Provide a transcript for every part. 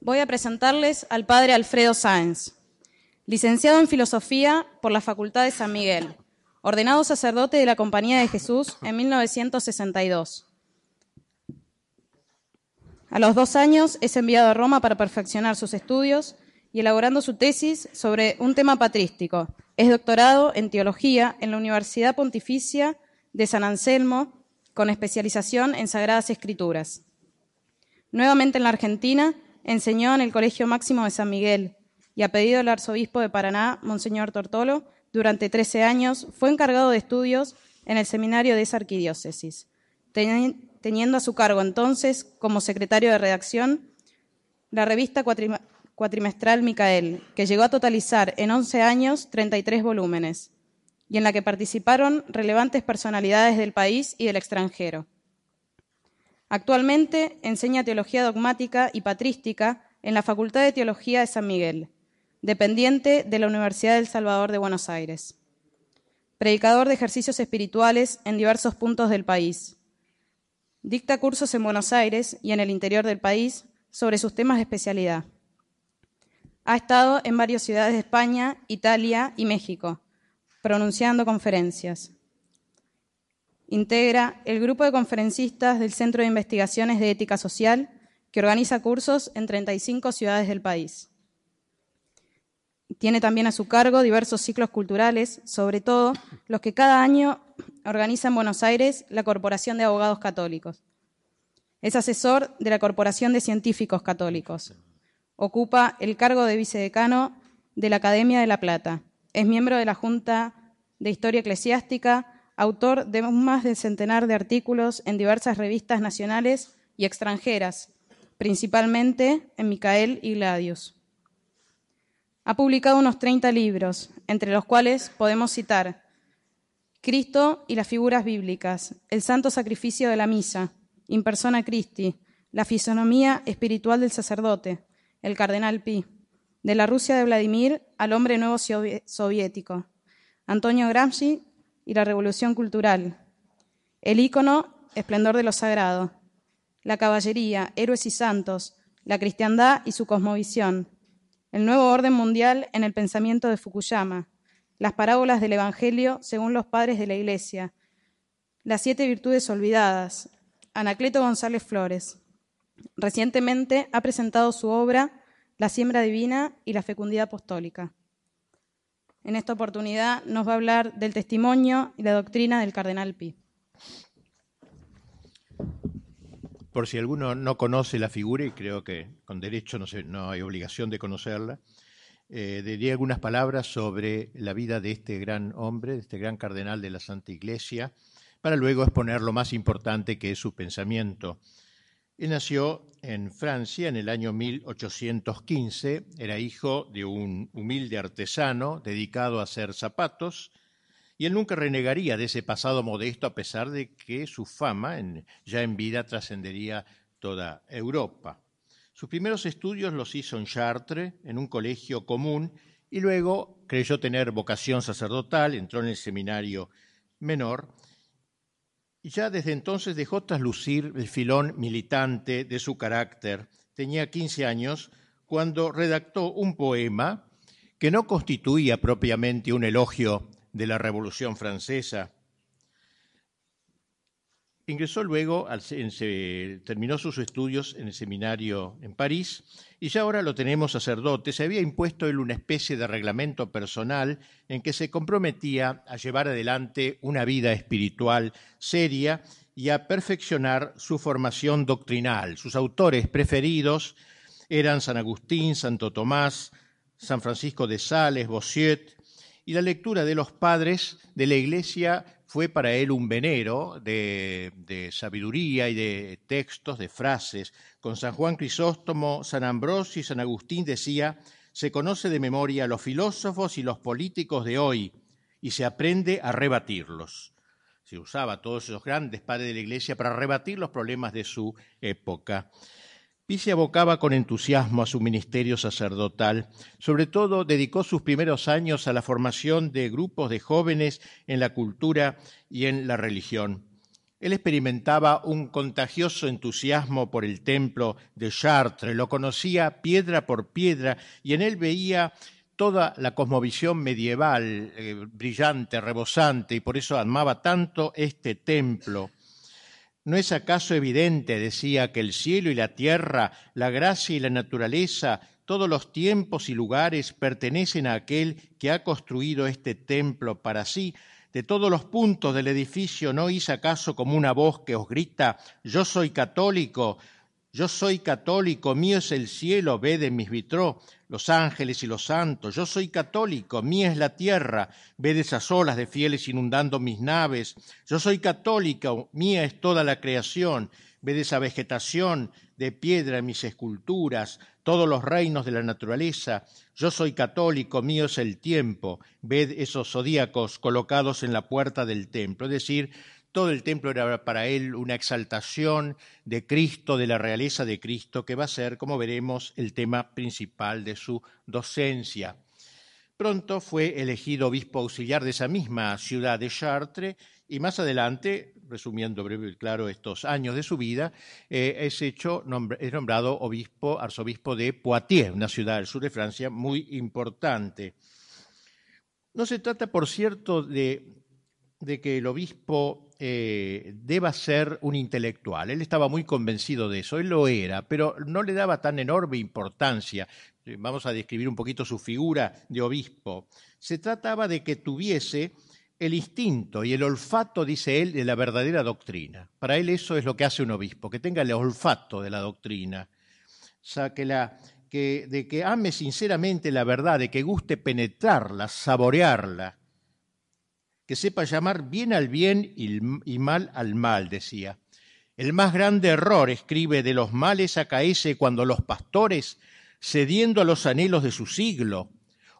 Voy a presentarles al padre Alfredo Sáenz, licenciado en Filosofía por la Facultad de San Miguel, ordenado sacerdote de la Compañía de Jesús en 1962. A los dos años es enviado a Roma para perfeccionar sus estudios y elaborando su tesis sobre un tema patrístico. Es doctorado en teología en la Universidad Pontificia de San Anselmo, con especialización en Sagradas Escrituras. Nuevamente en la Argentina, enseñó en el Colegio Máximo de San Miguel y a pedido del arzobispo de Paraná, Monseñor Tortolo, durante 13 años fue encargado de estudios en el seminario de esa arquidiócesis, teniendo a su cargo entonces, como secretario de redacción, la revista cuatrimestral Micael, que llegó a totalizar en 11 años 33 volúmenes, y en la que participaron relevantes personalidades del país y del extranjero. Actualmente enseña teología dogmática y patrística en la Facultad de Teología de San Miguel, dependiente de la Universidad del Salvador de Buenos Aires. Predicador de ejercicios espirituales en diversos puntos del país. Dicta cursos en Buenos Aires y en el interior del país sobre sus temas de especialidad. Ha estado en varias ciudades de España, Italia y México, pronunciando conferencias. Integra el grupo de conferencistas del Centro de Investigaciones de Ética Social, que organiza cursos en 35 ciudades del país. Tiene también a su cargo diversos ciclos culturales, sobre todo los que cada año organiza en Buenos Aires la Corporación de Abogados Católicos. Es asesor de la Corporación de Científicos Católicos, Ocupa el cargo de vicedecano de la Academia de La Plata. Es miembro de la Junta de Historia Eclesiástica, autor de más de centenar de artículos en diversas revistas nacionales y extranjeras, principalmente en Micael y Gladius. Ha publicado unos 30 libros, entre los cuales podemos citar Cristo y las figuras bíblicas, El Santo Sacrificio de la Misa, In Persona Christi, La Fisonomía Espiritual del Sacerdote, el cardenal Pi, de la Rusia de Vladimir al hombre nuevo soviético, Antonio Gramsci y la revolución cultural, el ícono esplendor de lo sagrado, la caballería, héroes y santos, la cristiandad y su cosmovisión, el nuevo orden mundial en el pensamiento de Fukuyama, las parábolas del Evangelio según los padres de la Iglesia, las siete virtudes olvidadas, Anacleto González Flores, Recientemente ha presentado su obra La siembra divina y la fecundidad apostólica. En esta oportunidad nos va a hablar del testimonio y la doctrina del cardenal Pi. Por si alguno no conoce la figura, y creo que con derecho no, hay obligación de conocerla, eh, diría algunas palabras sobre la vida de este gran hombre, de este gran cardenal de la Santa Iglesia, para luego exponer lo más importante que es su pensamiento él nació en Francia en el año 1815, era hijo de un humilde artesano dedicado a hacer zapatos, y él nunca renegaría de ese pasado modesto a pesar de que su fama ya en vida trascendería toda Europa. Sus primeros estudios los hizo en Chartres, en un colegio común, y luego creyó tener vocación sacerdotal, entró en el seminario menor y ya desde entonces dejó traslucir el filón militante de su carácter. Tenía 15 años cuando redactó un poema que no constituía propiamente un elogio de la Revolución Francesa, Ingresó luego, terminó sus estudios en el seminario en París y ya ahora lo tenemos sacerdote. Se había impuesto él una especie de reglamento personal en que se comprometía a llevar adelante una vida espiritual seria y a perfeccionar su formación doctrinal. Sus autores preferidos eran San Agustín, Santo Tomás, San Francisco de Sales, Bossuet, y la lectura de los padres de la Iglesia fue para él un venero de, sabiduría y de textos, de frases. Con San Juan Crisóstomo, San Ambrosio y San Agustín decía, se conoce de memoria a los filósofos y los políticos de hoy y se aprende a rebatirlos. Se usaba a todos esos grandes padres de la Iglesia para rebatir los problemas de su época. Pi se abocaba con entusiasmo a su ministerio sacerdotal. Sobre todo dedicó sus primeros años a la formación de grupos de jóvenes en la cultura y en la religión. Él experimentaba un contagioso entusiasmo por el templo de Chartres, lo conocía piedra por piedra y en él veía toda la cosmovisión medieval, eh, brillante, rebosante, y por eso amaba tanto este templo. ¿No es acaso evidente, decía, que el cielo y la tierra, la gracia y la naturaleza, todos los tiempos y lugares pertenecen a aquel que ha construido este templo para sí? De todos los puntos del edificio, ¿no oís acaso como una voz que os grita, yo soy católico, yo soy católico, mío es el cielo, ved en mis vitró, los ángeles y los santos. Yo soy católico, mía es la tierra, ved esas olas de fieles inundando mis naves. Yo soy católico, mía es toda la creación, ved esa vegetación de piedra en mis esculturas, todos los reinos de la naturaleza. Yo soy católico, mío es el tiempo, ved esos zodíacos colocados en la puerta del templo. Es decir, todo el templo era para él una exaltación de Cristo, de la realeza de Cristo, que va a ser, como veremos, el tema principal de su docencia. Pronto fue elegido obispo auxiliar de esa misma ciudad de Chartres y más adelante, resumiendo breve y claro estos años de su vida, eh, es nombrado obispo, arzobispo de Poitiers, una ciudad del sur de Francia muy importante. No se trata, por cierto, de que el obispo eh, deba ser un intelectual. Él estaba muy convencido de eso, él lo era, pero no le daba tan enorme importancia. Eh, vamos a describir un poquito su figura de obispo. Se trataba de que tuviese el instinto y el olfato, dice él, de la verdadera doctrina. Para él eso es lo que hace un obispo, que tenga el olfato de la doctrina. O sea, que de que ame sinceramente la verdad, de que guste penetrarla, saborearla, que sepa llamar bien al bien y mal al mal, decía. El más grande error, escribe, de los males acaece cuando los pastores, cediendo a los anhelos de su siglo,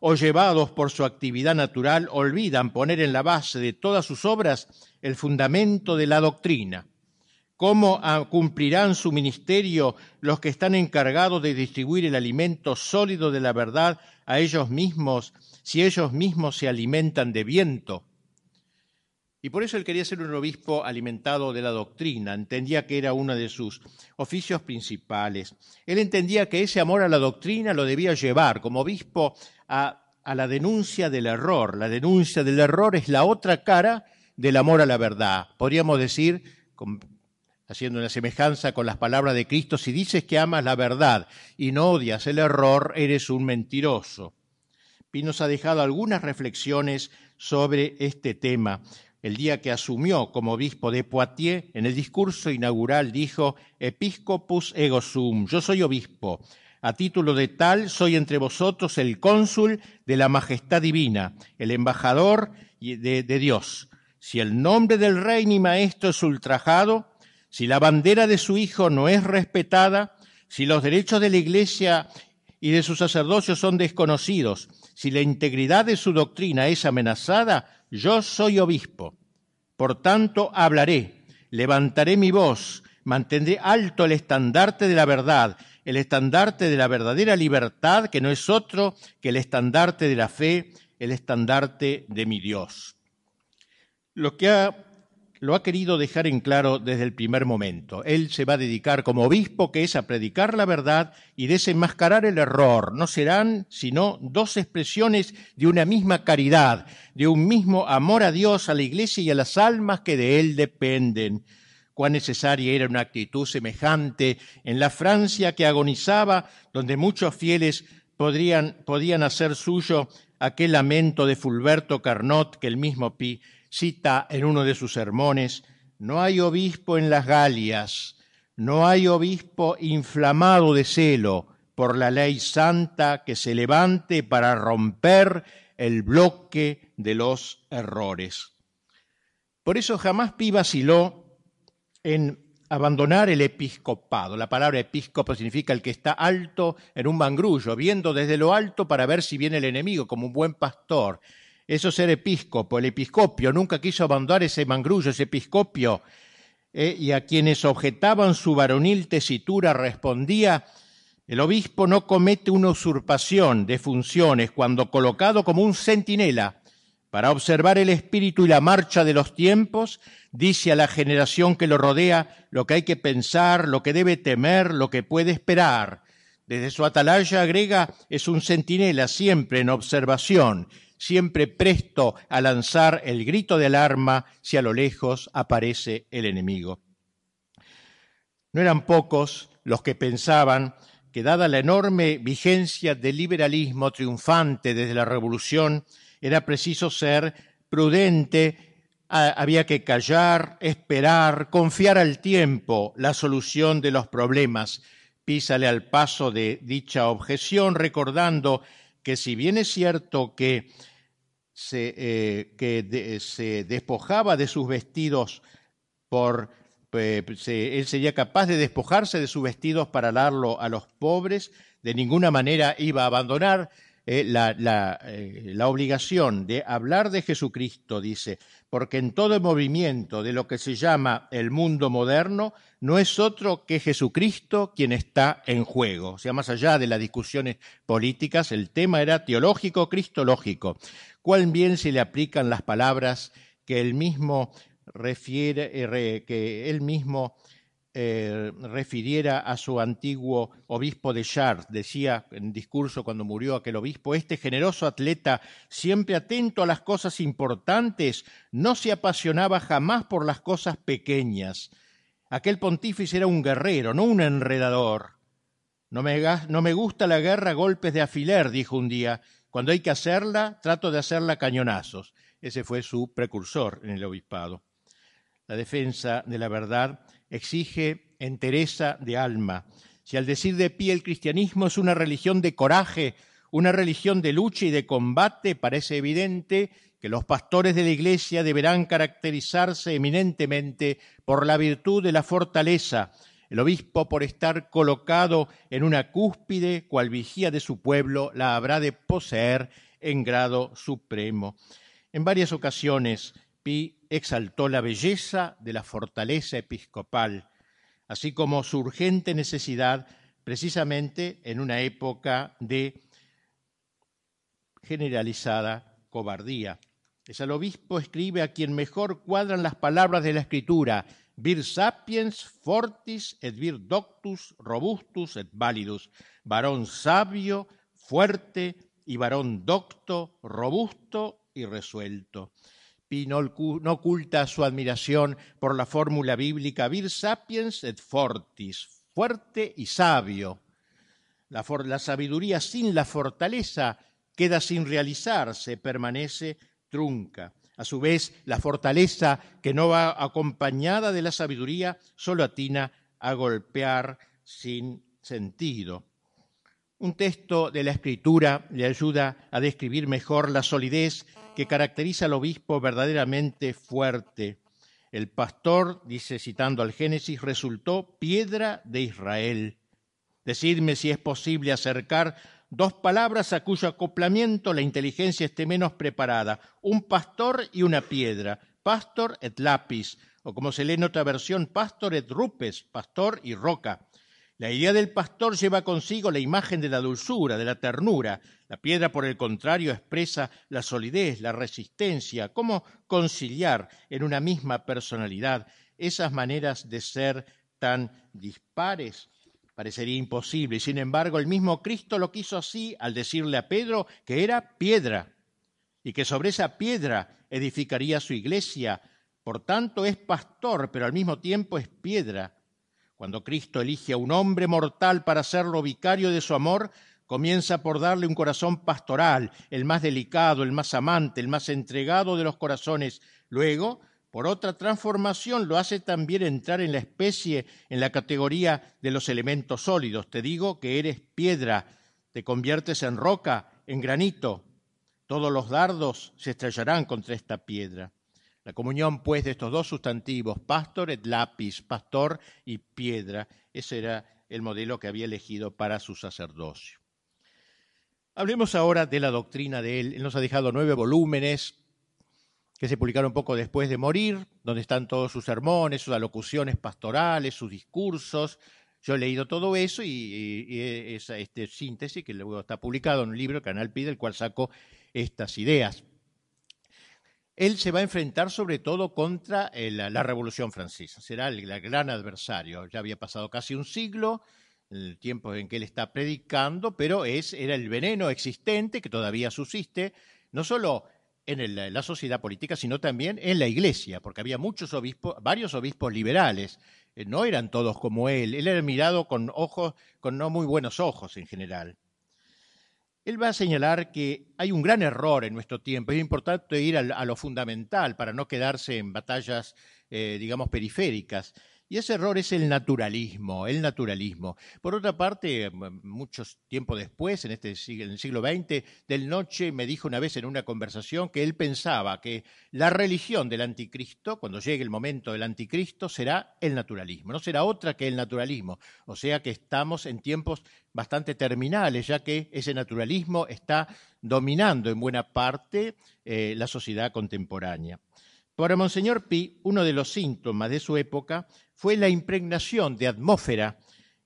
o llevados por su actividad natural, olvidan poner en la base de todas sus obras el fundamento de la doctrina. ¿Cómo cumplirán su ministerio los que están encargados de distribuir el alimento sólido de la verdad a ellos mismos si ellos mismos se alimentan de viento? Y por eso él quería ser un obispo alimentado de la doctrina, entendía que era uno de sus oficios principales. Él entendía que ese amor a la doctrina lo debía llevar como obispo a, la denuncia del error. La denuncia del error es la otra cara del amor a la verdad. Podríamos decir, haciendo una semejanza con las palabras de Cristo, si dices que amas la verdad y no odias el error, eres un mentiroso. Y nos ha dejado algunas reflexiones sobre este tema el día que asumió como obispo de Poitiers, en el discurso inaugural dijo, Episcopus ego sum, yo soy obispo. A título de tal, soy entre vosotros el cónsul de la majestad divina, el embajador de, Dios. Si el nombre del rey ni maestro es ultrajado, si la bandera de su hijo no es respetada, si los derechos de la Iglesia y de su sacerdocio son desconocidos, si la integridad de su doctrina es amenazada, yo soy obispo. Por tanto, hablaré, levantaré mi voz, mantendré alto el estandarte de la verdad, el estandarte de la verdadera libertad, que no es otro que el estandarte de la fe, el estandarte de mi Dios. Lo que ha lo ha querido dejar en claro desde el primer momento. Él se va a dedicar como obispo, que es a predicar la verdad y desenmascarar el error. No serán sino dos expresiones de una misma caridad, de un mismo amor a Dios, a la Iglesia y a las almas que de Él dependen. Cuán necesaria era una actitud semejante en la Francia que agonizaba, donde muchos fieles podrían, podían hacer suyo aquel lamento de Fulberto Carnot que el mismo Pi cita en uno de sus sermones, no hay obispo en las Galias, no hay obispo inflamado de celo por la ley santa que se levante para romper el bloque de los errores. Por eso jamás Pi vaciló en abandonar el episcopado. La palabra episcopo significa el que está alto en un mangrullo, viendo desde lo alto para ver si viene el enemigo, como un buen pastor. Eso es ser episcopo. El episcopio nunca quiso abandonar ese mangrullo, ese episcopio. Eh, y a quienes objetaban su varonil tesitura respondía, el obispo no comete una usurpación de funciones cuando colocado como un centinela para observar el espíritu y la marcha de los tiempos, dice a la generación que lo rodea lo que hay que pensar, lo que debe temer, lo que puede esperar. Desde su atalaya agrega, es un centinela siempre en observación, siempre presto a lanzar el grito de alarma si a lo lejos aparece el enemigo. No eran pocos los que pensaban que dada la enorme vigencia del liberalismo triunfante desde la revolución, era preciso ser prudente, había que callar, esperar, confiar al tiempo la solución de los problemas. Písale al paso de dicha objeción, recordando que si bien es cierto que se, eh, que se despojaba de sus vestidos por eh, él sería capaz de despojarse de sus vestidos para darlo a los pobres, de ninguna manera iba a abandonar eh, la, eh, la, obligación de hablar de Jesucristo, dice, porque en todo movimiento de lo que se llama el mundo moderno no es otro que Jesucristo quien está en juego. O sea, más allá de las discusiones políticas, el tema era teológico, cristológico. ¿Cuál bien se le aplican las palabras que el mismo refiere, eh, que él mismo eh, refiriera a su antiguo obispo de Chartres. Decía en discurso cuando murió aquel obispo, este generoso atleta, siempre atento a las cosas importantes, no se apasionaba jamás por las cosas pequeñas. Aquel pontífice era un guerrero, no un enredador. No me, no me gusta la guerra golpes de afiler, dijo un día. Cuando hay que hacerla, trato de hacerla cañonazos. Ese fue su precursor en el obispado. La defensa de la verdad exige entereza de alma. Si al decir de pie el cristianismo es una religión de coraje, una religión de lucha y de combate, parece evidente que los pastores de la Iglesia deberán caracterizarse eminentemente por la virtud de la fortaleza, el obispo por estar colocado en una cúspide, cual vigía de su pueblo, la habrá de poseer en grado supremo. En varias ocasiones Pi exaltó la belleza de la fortaleza episcopal, así como su urgente necesidad precisamente en una época de generalizada cobardía. Es al obispo escribe a quien mejor cuadran las palabras de la escritura, vir sapiens fortis et vir doctus robustus et validus, varón sabio, fuerte y varón docto, robusto y resuelto. Pi no, oculta su admiración por la fórmula bíblica vir sapiens et fortis, fuerte y sabio. La, la sabiduría sin la fortaleza queda sin realizarse, permanece trunca. A su vez, la fortaleza que no va acompañada de la sabiduría solo atina a golpear sin sentido. Un texto de la Escritura le ayuda a describir mejor la solidez que caracteriza al obispo verdaderamente fuerte. El pastor, dice citando al Génesis, resultó piedra de Israel. Decidme si es posible acercar dos palabras a cuyo acoplamiento la inteligencia esté menos preparada, un pastor y una piedra, pastor et lápiz, o como se lee en otra versión, pastor et rupes, pastor y roca. La idea del pastor lleva consigo la imagen de la dulzura, de la ternura. La piedra, por el contrario, expresa la solidez, la resistencia. ¿Cómo conciliar en una misma personalidad esas maneras de ser tan dispares? Parecería imposible. Y sin embargo, el mismo Cristo lo quiso así al decirle a Pedro que era piedra y que sobre esa piedra edificaría su iglesia. Por tanto, es pastor, pero al mismo tiempo es piedra cuando Cristo elige a un hombre mortal para serlo vicario de su amor, comienza por darle un corazón pastoral, el más delicado, el más amante, el más entregado de los corazones. Luego, por otra transformación, lo hace también entrar en la especie, en la categoría de los elementos sólidos. Te digo que eres piedra, te conviertes en roca, en granito. Todos los dardos se estrellarán contra esta piedra. La comunión, pues, de estos dos sustantivos, pastor et lápiz, pastor y piedra, ese era el modelo que había elegido para su sacerdocio. Hablemos ahora de la doctrina de él. Él nos ha dejado nueve volúmenes que se publicaron poco después de morir, donde están todos sus sermones, sus alocuciones pastorales, sus discursos. Yo he leído todo eso y, esa este síntesis que luego está publicado en un libro, Canal Pi, del cual saco estas ideas. él se va a enfrentar sobre todo contra eh, la, Revolución Francesa. Será el, gran adversario. Ya había pasado casi un siglo, el tiempo en que él está predicando, pero es, era el veneno existente que todavía subsiste, no solo en la sociedad política, sino también en la iglesia, porque había muchos obispos, varios obispos liberales, eh, no eran todos como él, él era mirado con ojos, con no muy buenos ojos en general. Él va a señalar que hay un gran error en nuestro tiempo. Es importante ir a lo fundamental para no quedarse en batallas, eh, digamos, periféricas. Y ese error es el naturalismo, el naturalismo. Por otra parte, muchos tiempo después, en, este siglo, en el siglo XX, Del Noche me dijo una vez en una conversación que él pensaba que la religión del anticristo, cuando llegue el momento del anticristo, será el naturalismo, no será otra que el naturalismo. O sea que estamos en tiempos bastante terminales, ya que ese naturalismo está dominando en buena parte eh, la sociedad contemporánea. Para Monseñor Pi, uno de los síntomas de su época fue la impregnación de atmósfera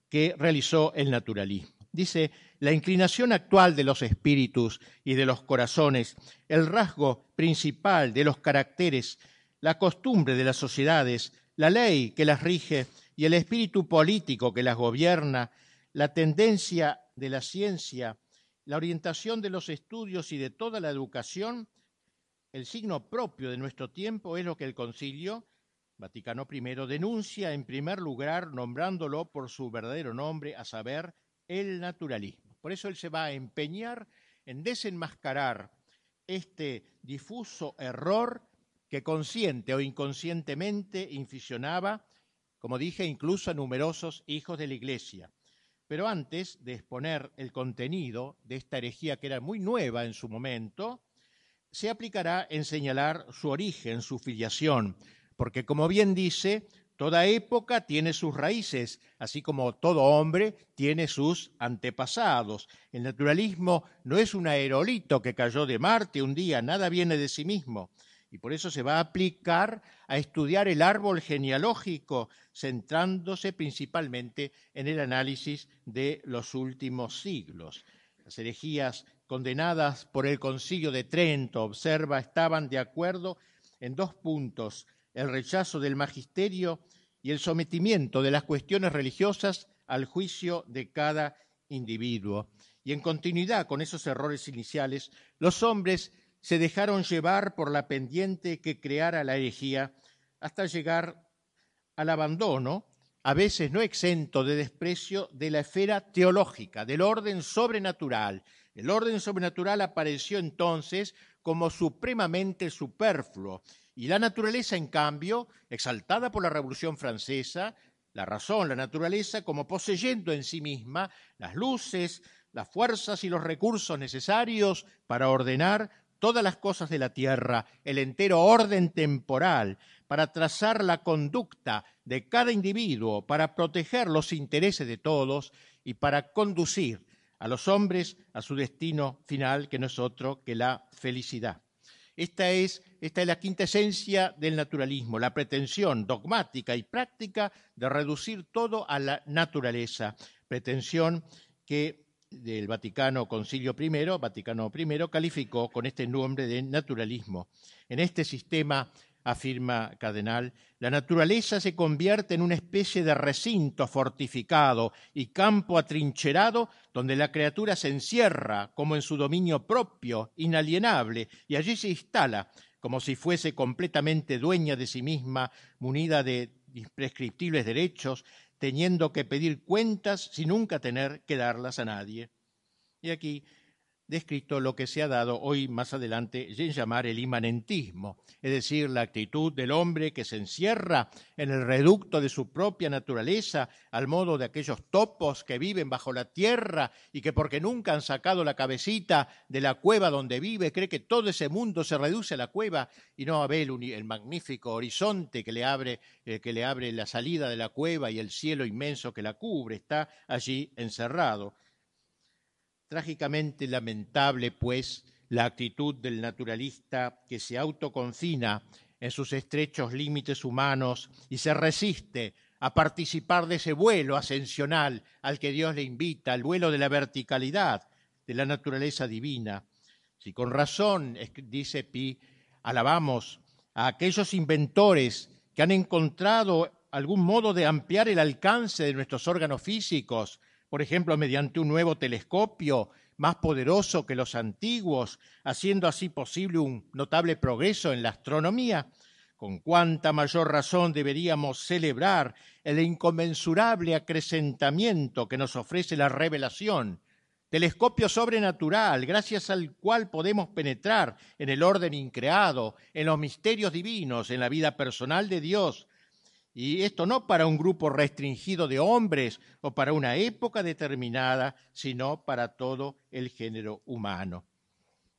que realizó el naturalismo. Dice, la inclinación actual de los espíritus y de los corazones, el rasgo principal de los caracteres, la costumbre de las sociedades, la ley que las rige y el espíritu político que las gobierna, la tendencia de la ciencia, la orientación de los estudios y de toda la educación, el signo propio de nuestro tiempo es lo que el concilio Vaticano I denuncia en primer lugar nombrándolo por su verdadero nombre, a saber, el naturalismo. Por eso él se va a empeñar en desenmascarar este difuso error que consciente o inconscientemente inficionaba, como dije, incluso a numerosos hijos de la Iglesia. Pero antes de exponer el contenido de esta herejía que era muy nueva en su momento, se aplicará en señalar su origen, su filiación, porque como bien dice, toda época tiene sus raíces, así como todo hombre tiene sus antepasados. El naturalismo no es un aerolito que cayó de Marte un día, nada viene de sí mismo. Y por eso se va a aplicar a estudiar el árbol genealógico, centrándose principalmente en el análisis de los últimos siglos. Las herejías condenadas por el concilio de Trento, observa, estaban de acuerdo en dos puntos el rechazo del magisterio y el sometimiento de las cuestiones religiosas al juicio de cada individuo. Y en continuidad con esos errores iniciales, los hombres se dejaron llevar por la pendiente que creara la herejía hasta llegar al abandono, a veces no exento de desprecio, de la esfera teológica, del orden sobrenatural. El orden sobrenatural apareció entonces como supremamente superfluo y la naturaleza, en cambio, exaltada por la Revolución Francesa, la razón, la naturaleza, como poseyendo en sí misma las luces, las fuerzas y los recursos necesarios para ordenar todas las cosas de la tierra, el entero orden temporal, para trazar la conducta de cada individuo, para proteger los intereses de todos y para conducir a los hombres a su destino final, que no es otro que la felicidad. Esta es, esta es la quinta esencia del naturalismo, la pretensión dogmática y práctica de reducir todo a la naturaleza, pretensión que el Vaticano Concilio I, Vaticano I, calificó con este nombre de naturalismo. En este sistema afirma Cardenal, la naturaleza se convierte en una especie de recinto fortificado y campo atrincherado donde la criatura se encierra como en su dominio propio, inalienable, y allí se instala como si fuese completamente dueña de sí misma, munida de imprescriptibles derechos, teniendo que pedir cuentas sin nunca tener que darlas a nadie. Y aquí descrito lo que se ha dado hoy más adelante en llamar el imanentismo, es decir, la actitud del hombre que se encierra en el reducto de su propia naturaleza, al modo de aquellos topos que viven bajo la tierra y que porque nunca han sacado la cabecita de la cueva donde vive, cree que todo ese mundo se reduce a la cueva y no ve el, el magnífico horizonte que le abre eh, que le abre la salida de la cueva y el cielo inmenso que la cubre, está allí encerrado. Trágicamente lamentable, pues, la actitud del naturalista que se autoconfina en sus estrechos límites humanos y se resiste a participar de ese vuelo ascensional al que Dios le invita, el vuelo de la verticalidad, de la naturaleza divina. Si con razón, dice Pi, alabamos a aquellos inventores que han encontrado algún modo de ampliar el alcance de nuestros órganos físicos, por ejemplo, mediante un nuevo telescopio más poderoso que los antiguos, haciendo así posible un notable progreso en la astronomía, con cuánta mayor razón deberíamos celebrar el inconmensurable acrecentamiento que nos ofrece la revelación, telescopio sobrenatural, gracias al cual podemos penetrar en el orden increado, en los misterios divinos, en la vida personal de Dios, y esto no para un grupo restringido de hombres o para una época determinada, sino para todo el género humano.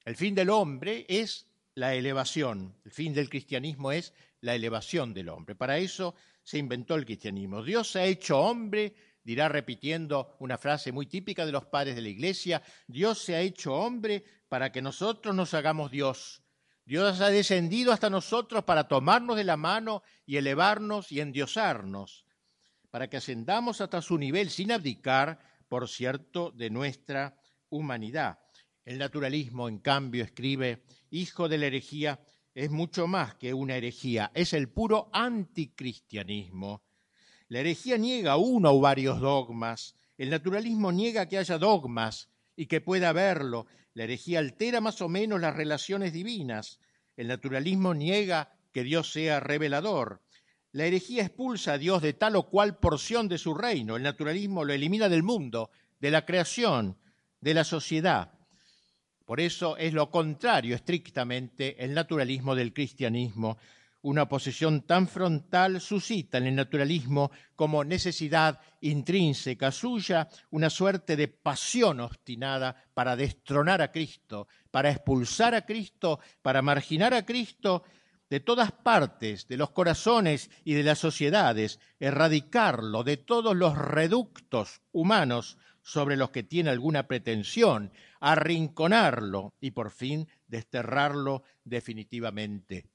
El fin del hombre es la elevación, el fin del cristianismo es la elevación del hombre. Para eso se inventó el cristianismo. Dios se ha hecho hombre, dirá repitiendo una frase muy típica de los padres de la iglesia, Dios se ha hecho hombre para que nosotros nos hagamos Dios. Dios ha descendido hasta nosotros para tomarnos de la mano y elevarnos y endiosarnos, para que ascendamos hasta su nivel sin abdicar, por cierto, de nuestra humanidad. El naturalismo, en cambio, escribe, hijo de la herejía, es mucho más que una herejía, es el puro anticristianismo. La herejía niega uno o varios dogmas, el naturalismo niega que haya dogmas y que pueda haberlo, la herejía altera más o menos las relaciones divinas. El naturalismo niega que Dios sea revelador. La herejía expulsa a Dios de tal o cual porción de su reino. El naturalismo lo elimina del mundo, de la creación, de la sociedad. Por eso es lo contrario estrictamente el naturalismo del cristianismo. Una posición tan frontal suscita en el naturalismo como necesidad intrínseca suya una suerte de pasión obstinada para destronar a Cristo, para expulsar a Cristo, para marginar a Cristo de todas partes, de los corazones y de las sociedades, erradicarlo de todos los reductos humanos sobre los que tiene alguna pretensión, arrinconarlo y por fin desterrarlo definitivamente.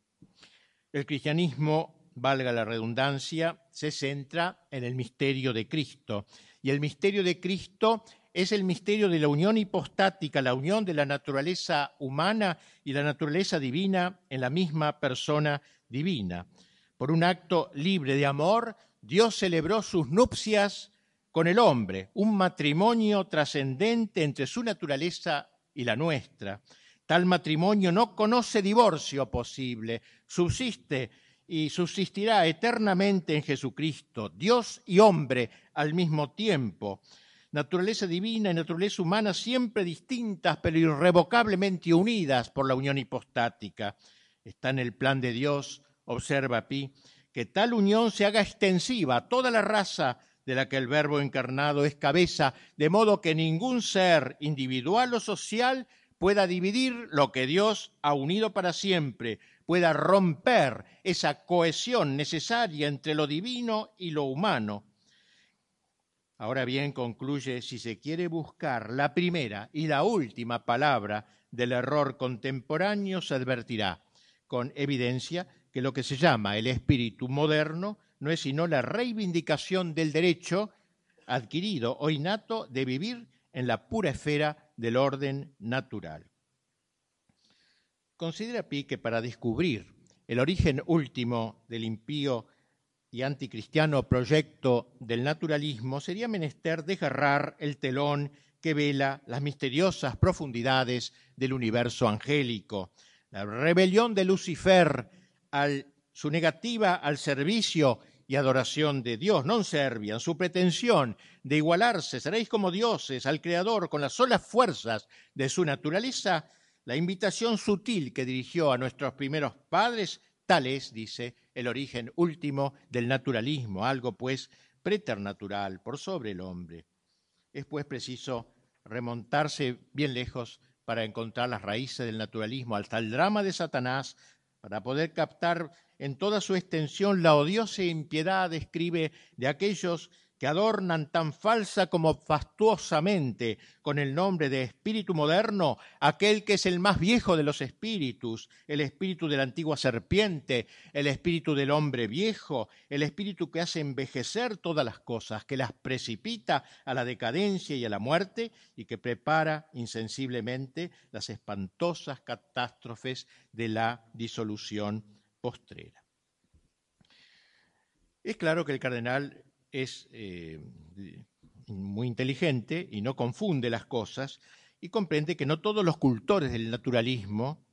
El cristianismo, valga la redundancia, se centra en el misterio de Cristo. Y el misterio de Cristo es el misterio de la unión hipostática, la unión de la naturaleza humana y la naturaleza divina en la misma persona divina. Por un acto libre de amor, Dios celebró sus nupcias con el hombre, un matrimonio trascendente entre su naturaleza y la nuestra. Tal matrimonio no conoce divorcio posible, subsiste y subsistirá eternamente en Jesucristo, Dios y hombre al mismo tiempo. Naturaleza divina y naturaleza humana siempre distintas, pero irrevocablemente unidas por la unión hipostática. Está en el plan de Dios, observa Pi, que tal unión se haga extensiva a toda la raza de la que el Verbo encarnado es cabeza, de modo que ningún ser individual o social pueda dividir lo que Dios ha unido para siempre, pueda romper esa cohesión necesaria entre lo divino y lo humano. Ahora bien, concluye, si se quiere buscar la primera y la última palabra del error contemporáneo, se advertirá con evidencia que lo que se llama el espíritu moderno no es sino la reivindicación del derecho adquirido o innato de vivir en la pura esfera del orden natural. Considera Pi que para descubrir el origen último del impío y anticristiano proyecto del naturalismo sería menester desgarrar el telón que vela las misteriosas profundidades del universo angélico. La rebelión de Lucifer, su negativa al servicio y adoración de Dios, non servian, su pretensión de igualarse, seréis como dioses al Creador con las solas fuerzas de su naturaleza, la invitación sutil que dirigió a nuestros primeros padres, tal es, dice, el origen último del naturalismo, algo pues preternatural, por sobre el hombre. Es pues preciso remontarse bien lejos para encontrar las raíces del naturalismo, hasta el drama de Satanás, para poder captar en toda su extensión la odiosa impiedad, escribe, de aquellos que adornan tan falsa como fastuosamente con el nombre de espíritu moderno aquel que es el más viejo de los espíritus, el espíritu de la antigua serpiente, el espíritu del hombre viejo, el espíritu que hace envejecer todas las cosas, que las precipita a la decadencia y a la muerte y que prepara insensiblemente las espantosas catástrofes de la disolución postrera. Es claro que el cardenal es eh, muy inteligente y no confunde las cosas y comprende que no todos los cultores del naturalismo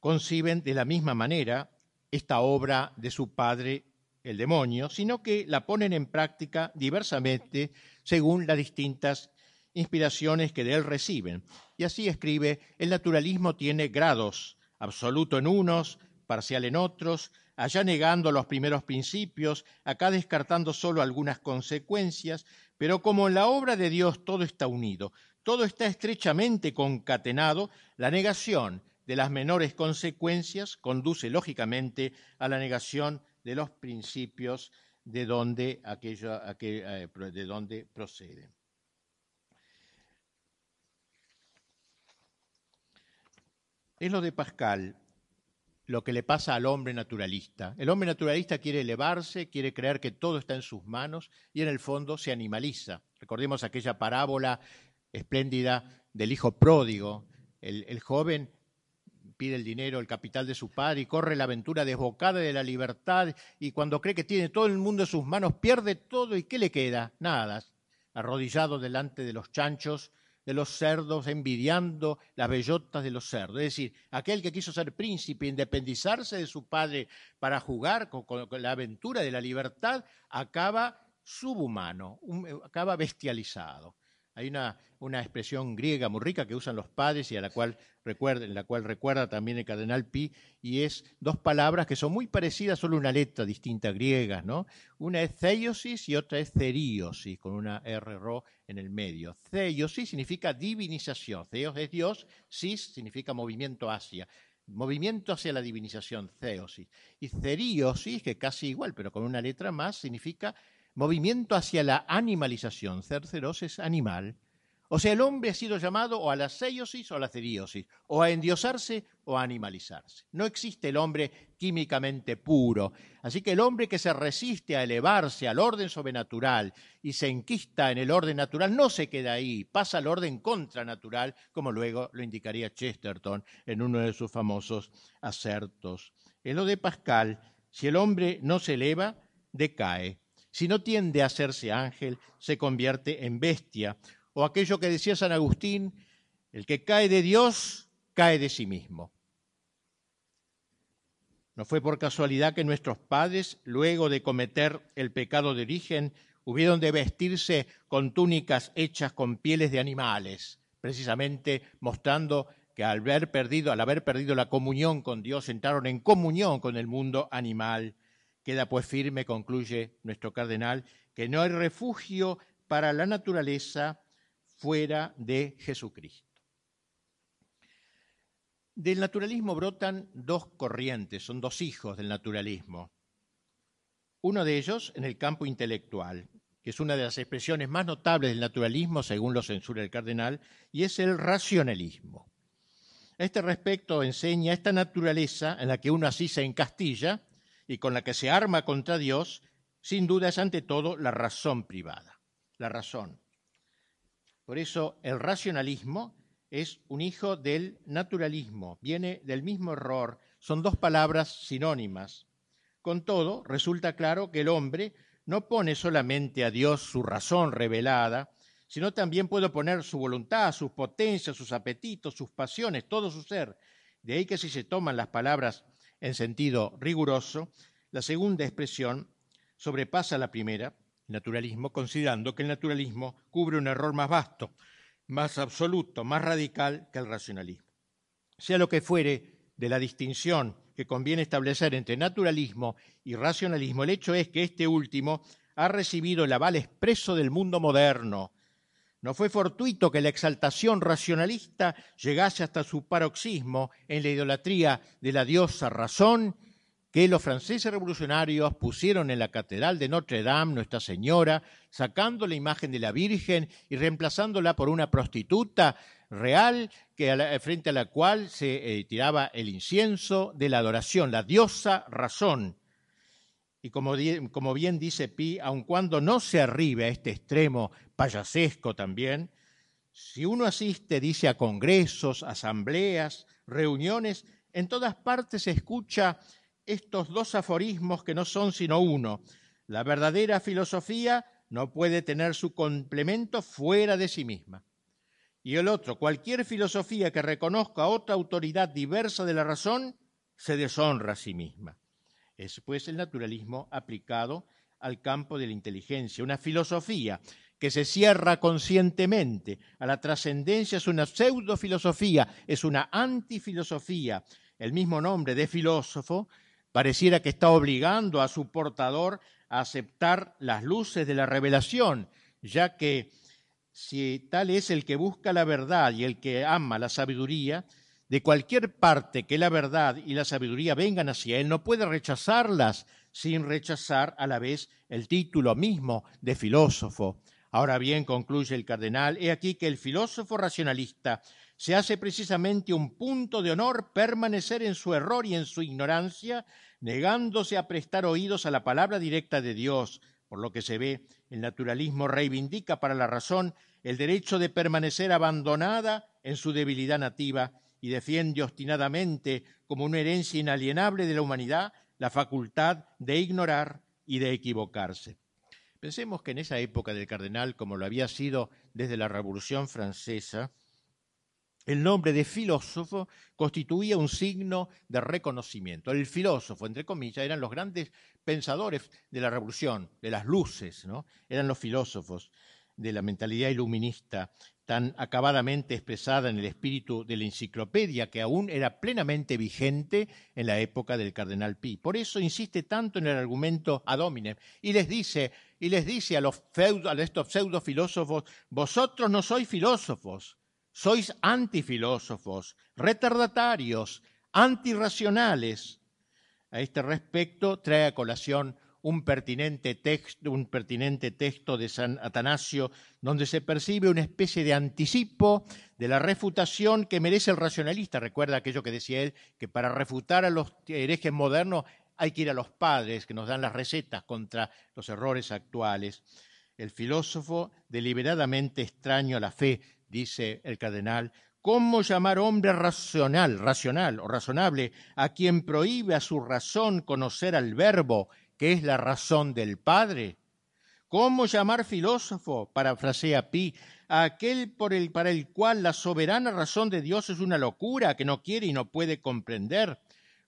conciben de la misma manera esta obra de su padre el demonio, sino que la ponen en práctica diversamente según las distintas inspiraciones que de él reciben. Y así escribe, el naturalismo tiene grados, absoluto en unos, parcial en otros, allá negando los primeros principios, acá descartando solo algunas consecuencias, pero como en la obra de Dios todo está unido, todo está estrechamente concatenado, la negación de las menores consecuencias conduce lógicamente a la negación de los principios de donde, aquello, eh, de donde proceden. Es lo de Pascal lo que le pasa al hombre naturalista. El hombre naturalista quiere elevarse, quiere creer que todo está en sus manos y en el fondo se animaliza. Recordemos aquella parábola espléndida del hijo pródigo. El, joven pide el dinero, el capital de su padre y corre la aventura desbocada de la libertad y cuando cree que tiene todo el mundo en sus manos pierde todo y ¿qué le queda? Nada. Arrodillado delante de los chanchos, de los cerdos, envidiando las bellotas de los cerdos. Es decir, aquel que quiso ser príncipe, independizarse de su padre para jugar con, la aventura de la libertad, acaba subhumano, acaba bestializado. Hay una, una, expresión griega muy rica que usan los padres y a la cual recuerda, en la cual recuerda también el cardenal Pi, y es dos palabras que son muy parecidas, solo una letra distinta griega, ¿no? Una es theiosis y otra es theriosis, con una R ro en el medio. Theiosis significa divinización, theos es Dios, sis significa movimiento hacia. Movimiento hacia la divinización, theosis. Y theriosis, que casi igual, pero con una letra más, significa movimiento hacia la animalización. Cerceros es animal. O sea, el hombre ha sido llamado o a la seiosis o a la ceriosis, o a endiosarse o a animalizarse. No existe el hombre químicamente puro. Así que el hombre que se resiste a elevarse al orden sobrenatural y se enquista en el orden natural no se queda ahí, pasa al orden contranatural, como luego lo indicaría Chesterton en uno de sus famosos acertos. En lo de Pascal, si el hombre no se eleva, decae. Si no tiende a hacerse ángel, se convierte en bestia. O aquello que decía San Agustín, el que cae de Dios, cae de sí mismo. No fue por casualidad que nuestros padres, luego de cometer el pecado de origen, hubieron de vestirse con túnicas hechas con pieles de animales, precisamente mostrando que al haber perdido, al haber perdido la comunión con Dios, entraron en comunión con el mundo animal Queda pues firme, concluye nuestro cardenal, que no hay refugio para la naturaleza fuera de Jesucristo. Del naturalismo brotan dos corrientes, son dos hijos del naturalismo. Uno de ellos en el campo intelectual, que es una de las expresiones más notables del naturalismo, según lo censura el cardenal, y es el racionalismo. A este respecto enseña esta naturaleza en la que uno así se encastilla, y con la que se arma contra Dios, sin duda es ante todo la razón privada, la razón. Por eso el racionalismo es un hijo del naturalismo, viene del mismo error, son dos palabras sinónimas. Con todo, resulta claro que el hombre no pone solamente a Dios su razón revelada, sino también puede poner su voluntad, sus potencias, sus apetitos, sus pasiones, todo su ser. De ahí que si se toman las palabras en sentido riguroso, la segunda expresión sobrepasa la primera, naturalismo, considerando que el naturalismo cubre un error más vasto, más absoluto, más radical que el racionalismo. Sea lo que fuere de la distinción que conviene establecer entre naturalismo y racionalismo, el hecho es que este último ha recibido el aval expreso del mundo moderno, no fue fortuito que la exaltación racionalista llegase hasta su paroxismo en la idolatría de la diosa razón que los franceses revolucionarios pusieron en la Catedral de Notre Dame Nuestra Señora, sacando la imagen de la Virgen y reemplazándola por una prostituta real que frente a la cual se eh, tiraba el incienso de la adoración, la diosa razón. Y como, bien dice Pi, aun cuando no se arribe a este extremo payasesco también, si uno asiste, dice, a congresos, asambleas, reuniones, en todas partes se escucha estos dos aforismos que no son sino uno. La verdadera filosofía no puede tener su complemento fuera de sí misma. Y el otro, cualquier filosofía que reconozca otra autoridad diversa de la razón, se deshonra a sí misma. Es pues el naturalismo aplicado al campo de la inteligencia, una filosofía que se cierra conscientemente a la trascendencia es una pseudofilosofía, es una antifilosofía. El mismo nombre de filósofo pareciera que está obligando a su portador a aceptar las luces de la revelación, ya que si tal es el que busca la verdad y el que ama la sabiduría, de cualquier parte que la verdad y la sabiduría vengan hacia él, no puede rechazarlas sin rechazar a la vez el título mismo de filósofo. Ahora bien, concluye el cardenal, he aquí que el filósofo racionalista se hace precisamente un punto de honor permanecer en su error y en su ignorancia, negándose a prestar oídos a la palabra directa de Dios. Por lo que se ve, el naturalismo reivindica para la razón el derecho de permanecer abandonada en su debilidad nativa y defiende obstinadamente, como una herencia inalienable de la humanidad, la facultad de ignorar y de equivocarse. Pensemos que en esa época del cardenal, como lo había sido desde la Revolución Francesa, el nombre de filósofo constituía un signo de reconocimiento. El filósofo, entre comillas, eran los grandes pensadores de la revolución, de las luces, ¿no? Eran los filósofos de la mentalidad iluminista tan acabadamente expresada en el espíritu de la enciclopedia, que aún era plenamente vigente en la época del cardenal Pi. Por eso insiste tanto en el argumento ad hominem y les dice, y les dice a, los a estos pseudo filósofos, vosotros no sois filósofos, sois antifilósofos, retardatarios, antirracionales. A este respecto trae a colación un pertinente, texto, un pertinente texto de San Atanasio, donde se percibe una especie de anticipo de la refutación que merece el racionalista. Recuerda aquello que decía él, que para refutar a los herejes modernos hay que ir a los padres que nos dan las recetas contra los errores actuales. El filósofo, deliberadamente extraño a la fe, dice el cardenal, ¿Cómo llamar hombre racional, racional o razonable a quien prohíbe a su razón conocer al verbo, que es la razón del Padre? ¿Cómo llamar filósofo, parafrasea Pi, a aquel por el, para el cual la soberana razón de Dios es una locura que no quiere y no puede comprender?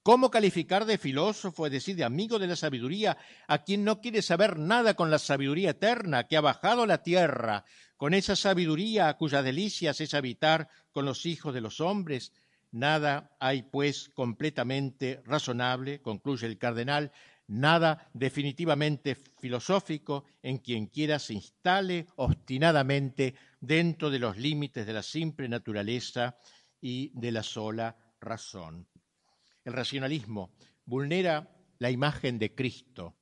¿Cómo calificar de filósofo, es decir, de amigo de la sabiduría, a quien no quiere saber nada con la sabiduría eterna que ha bajado a la tierra, con esa sabiduría cuya delicias es habitar con los hijos de los hombres? Nada hay, pues, completamente razonable, concluye el cardenal, nada definitivamente filosófico en quien quiera se instale obstinadamente dentro de los límites de la simple naturaleza y de la sola razón. El racionalismo vulnera la imagen de Cristo.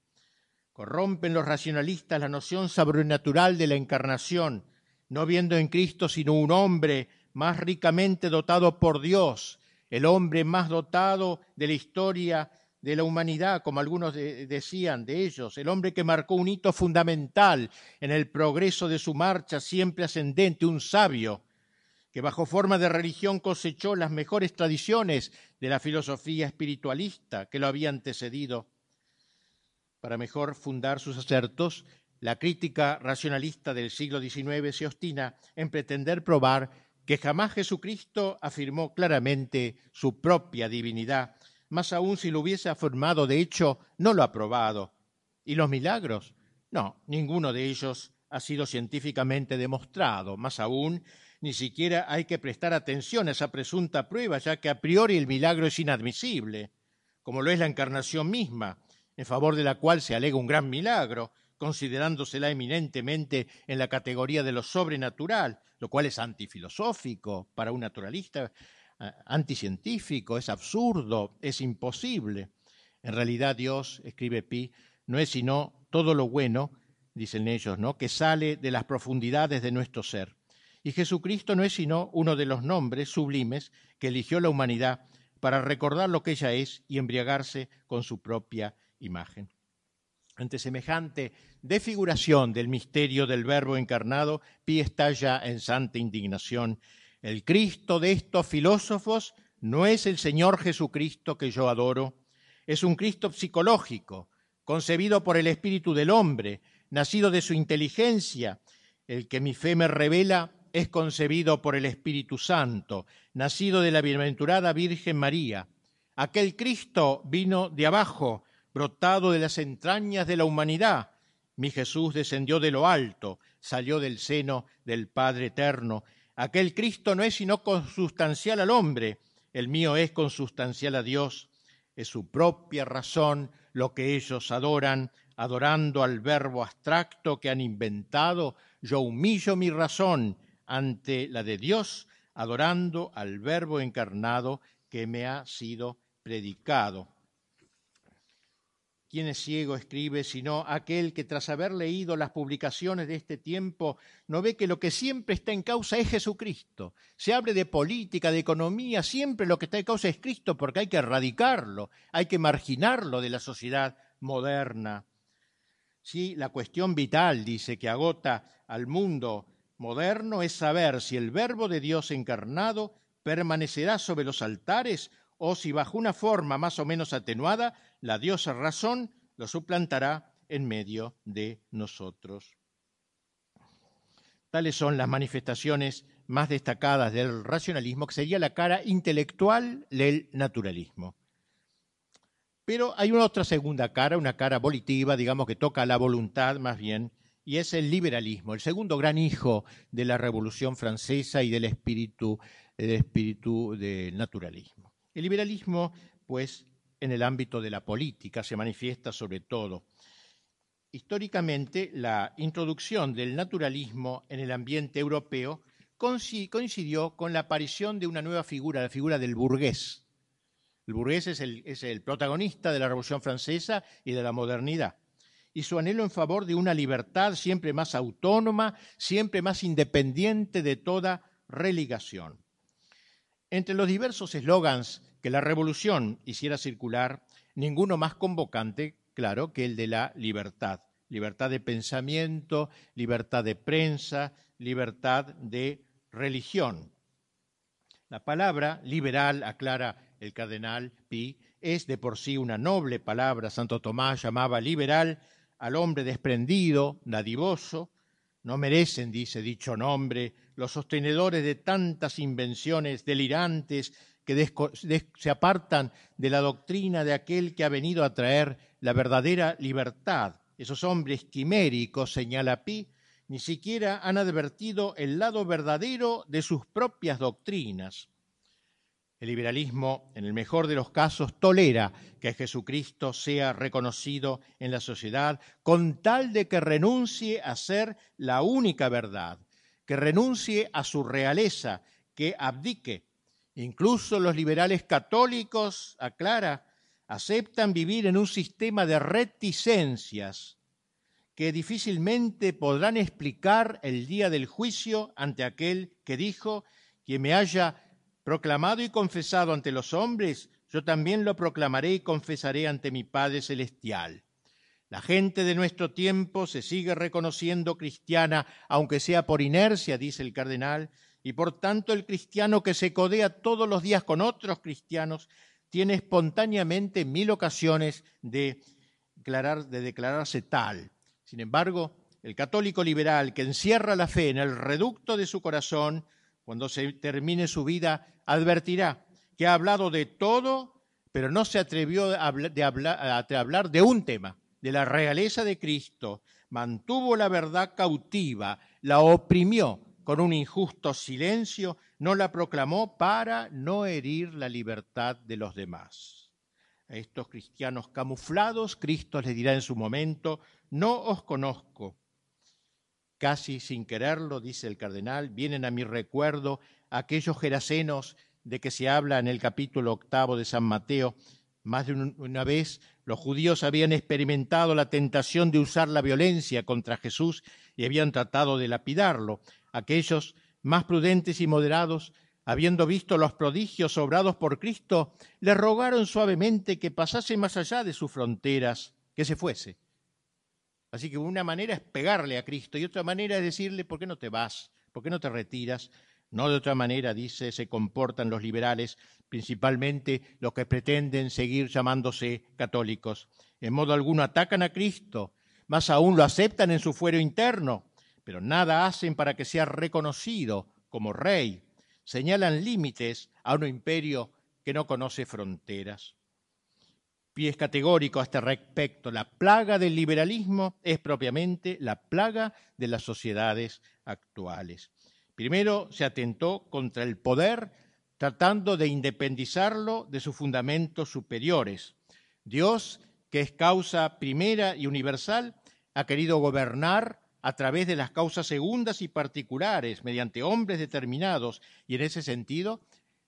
Corrompen los racionalistas la noción sobrenatural de la encarnación, no viendo en Cristo sino un hombre más ricamente dotado por Dios, el hombre más dotado de la historia de la humanidad, como algunos decían de ellos, el hombre que marcó un hito fundamental en el progreso de su marcha siempre ascendente, un sabio, que bajo forma de religión cosechó las mejores tradiciones de la filosofía espiritualista que lo había antecedido. Para mejor fundar sus acertos, la crítica racionalista del siglo XIX se obstina en pretender probar que jamás Jesucristo afirmó claramente su propia divinidad, más aún si lo hubiese afirmado, de hecho, no lo ha probado. ¿Y los milagros? No, ninguno de ellos ha sido científicamente demostrado, más aún ni siquiera hay que prestar atención a esa presunta prueba, ya que a priori el milagro es inadmisible, como lo es la encarnación misma, en favor de la cual se alega un gran milagro, considerándosela eminentemente en la categoría de lo sobrenatural, lo cual es antifilosófico para un naturalista, anticientífico, es absurdo, es imposible. En realidad Dios, escribe Pi, no es sino todo lo bueno, dicen ellos, ¿no? que sale de las profundidades de nuestro ser. Y Jesucristo no es sino uno de los nombres sublimes que eligió la humanidad para recordar lo que ella es y embriagarse con su propia imagen. Ante semejante desfiguración del misterio del Verbo encarnado, Pi estalla en santa indignación. El Cristo de estos filósofos no es el Señor Jesucristo que yo adoro, es un Cristo psicológico, concebido por el Espíritu del hombre, nacido de su inteligencia. El que mi fe me revela es concebido por el Espíritu Santo, nacido de la bienaventurada Virgen María. Aquel Cristo vino de abajo, brotado de las entrañas de la humanidad. Mi Jesús descendió de lo alto, salió del seno del Padre eterno. Aquel Cristo no es sino consustancial al hombre, el mío es consustancial a Dios. Es su propia razón lo que ellos adoran, adorando al verbo abstracto que han inventado. Yo humillo mi razón ante la de Dios, adorando al verbo encarnado que me ha sido predicado. ¿Quién es ciego, escribe, sino aquel que tras haber leído las publicaciones de este tiempo no ve que lo que siempre está en causa es Jesucristo? Se hable de política, de economía, siempre lo que está en causa es Cristo porque hay que erradicarlo, hay que marginarlo de la sociedad moderna. Sí, la cuestión vital, dice, que agota al mundo moderno es saber si el Verbo de Dios encarnado permanecerá sobre los altares o si bajo una forma más o menos atenuada, la diosa razón lo suplantará en medio de nosotros. Tales son las manifestaciones más destacadas del racionalismo, que sería la cara intelectual del naturalismo. Pero hay una otra segunda cara, una cara volitiva, digamos que toca la voluntad más bien, y es el liberalismo, el segundo gran hijo de la Revolución Francesa y del espíritu, del espíritu del naturalismo. El liberalismo, pues, en el ámbito de la política se manifiesta sobre todo. Históricamente, la introducción del naturalismo en el ambiente europeo coincidió con la aparición de una nueva figura, la figura del burgués. El burgués es el, protagonista de la Revolución Francesa y de la modernidad y su anhelo en favor de una libertad siempre más autónoma, siempre más independiente de toda religación. Entre los diversos eslogans que la revolución hiciera circular, ninguno más convocante, claro, que el de la libertad. Libertad de pensamiento, libertad de prensa, libertad de religión. La palabra liberal, aclara el cardenal Pi, es de por sí una noble palabra. Santo Tomás llamaba liberal al hombre desprendido, nadivoso. No merecen, dice dicho nombre, los sostenedores de tantas invenciones delirantes que se apartan de la doctrina de aquel que ha venido a traer la verdadera libertad. Esos hombres quiméricos, señala Pi, ni siquiera han advertido el lado verdadero de sus propias doctrinas. El liberalismo, en el mejor de los casos, tolera que Jesucristo sea reconocido en la sociedad con tal de que renuncie a ser la única verdad, que renuncie a su realeza, que abdique Incluso los liberales católicos, aclara, aceptan vivir en un sistema de reticencias que difícilmente podrán explicar el día del juicio ante aquel que dijo, quien me haya proclamado y confesado ante los hombres, yo también lo proclamaré y confesaré ante mi Padre Celestial. La gente de nuestro tiempo se sigue reconociendo cristiana, aunque sea por inercia, dice el cardenal, y por tanto el cristiano que se codea todos los días con otros cristianos tiene espontáneamente mil ocasiones de, de declararse tal. Sin embargo, el católico liberal que encierra la fe en el reducto de su corazón, cuando se termine su vida, advertirá que ha hablado de todo, pero no se atrevió a hablar de un tema, de la realeza de Cristo, mantuvo la verdad cautiva, la oprimió, con un injusto silencio, no la proclamó para no herir la libertad de los demás. A estos cristianos camuflados, Cristo les dirá en su momento, no os conozco. Casi sin quererlo, dice el cardenal, vienen a mi recuerdo aquellos gerasenos de que se habla en el capítulo octavo de San Mateo, Más de una vez los judíos habían experimentado la tentación de usar la violencia contra Jesús y habían tratado de lapidarlo. Aquellos más prudentes y moderados, habiendo visto los prodigios obrados por Cristo, le rogaron suavemente que pasase más allá de sus fronteras, que se fuese. Así que una manera es pegarle a Cristo y otra manera es decirle, ¿por qué no te vas? ¿Por qué no te retiras? No de otra manera, dice, se comportan los liberales, principalmente los que pretenden seguir llamándose católicos. En modo alguno atacan a Cristo, más aún lo aceptan en su fuero interno, pero nada hacen para que sea reconocido como rey. Señalan límites a un imperio que no conoce fronteras. Pies categórico a este respecto. La plaga del liberalismo es propiamente la plaga de las sociedades actuales. Primero se atentó contra el poder tratando de independizarlo de sus fundamentos superiores. Dios, que es causa primera y universal, ha querido gobernar a través de las causas segundas y particulares, mediante hombres determinados, y en ese sentido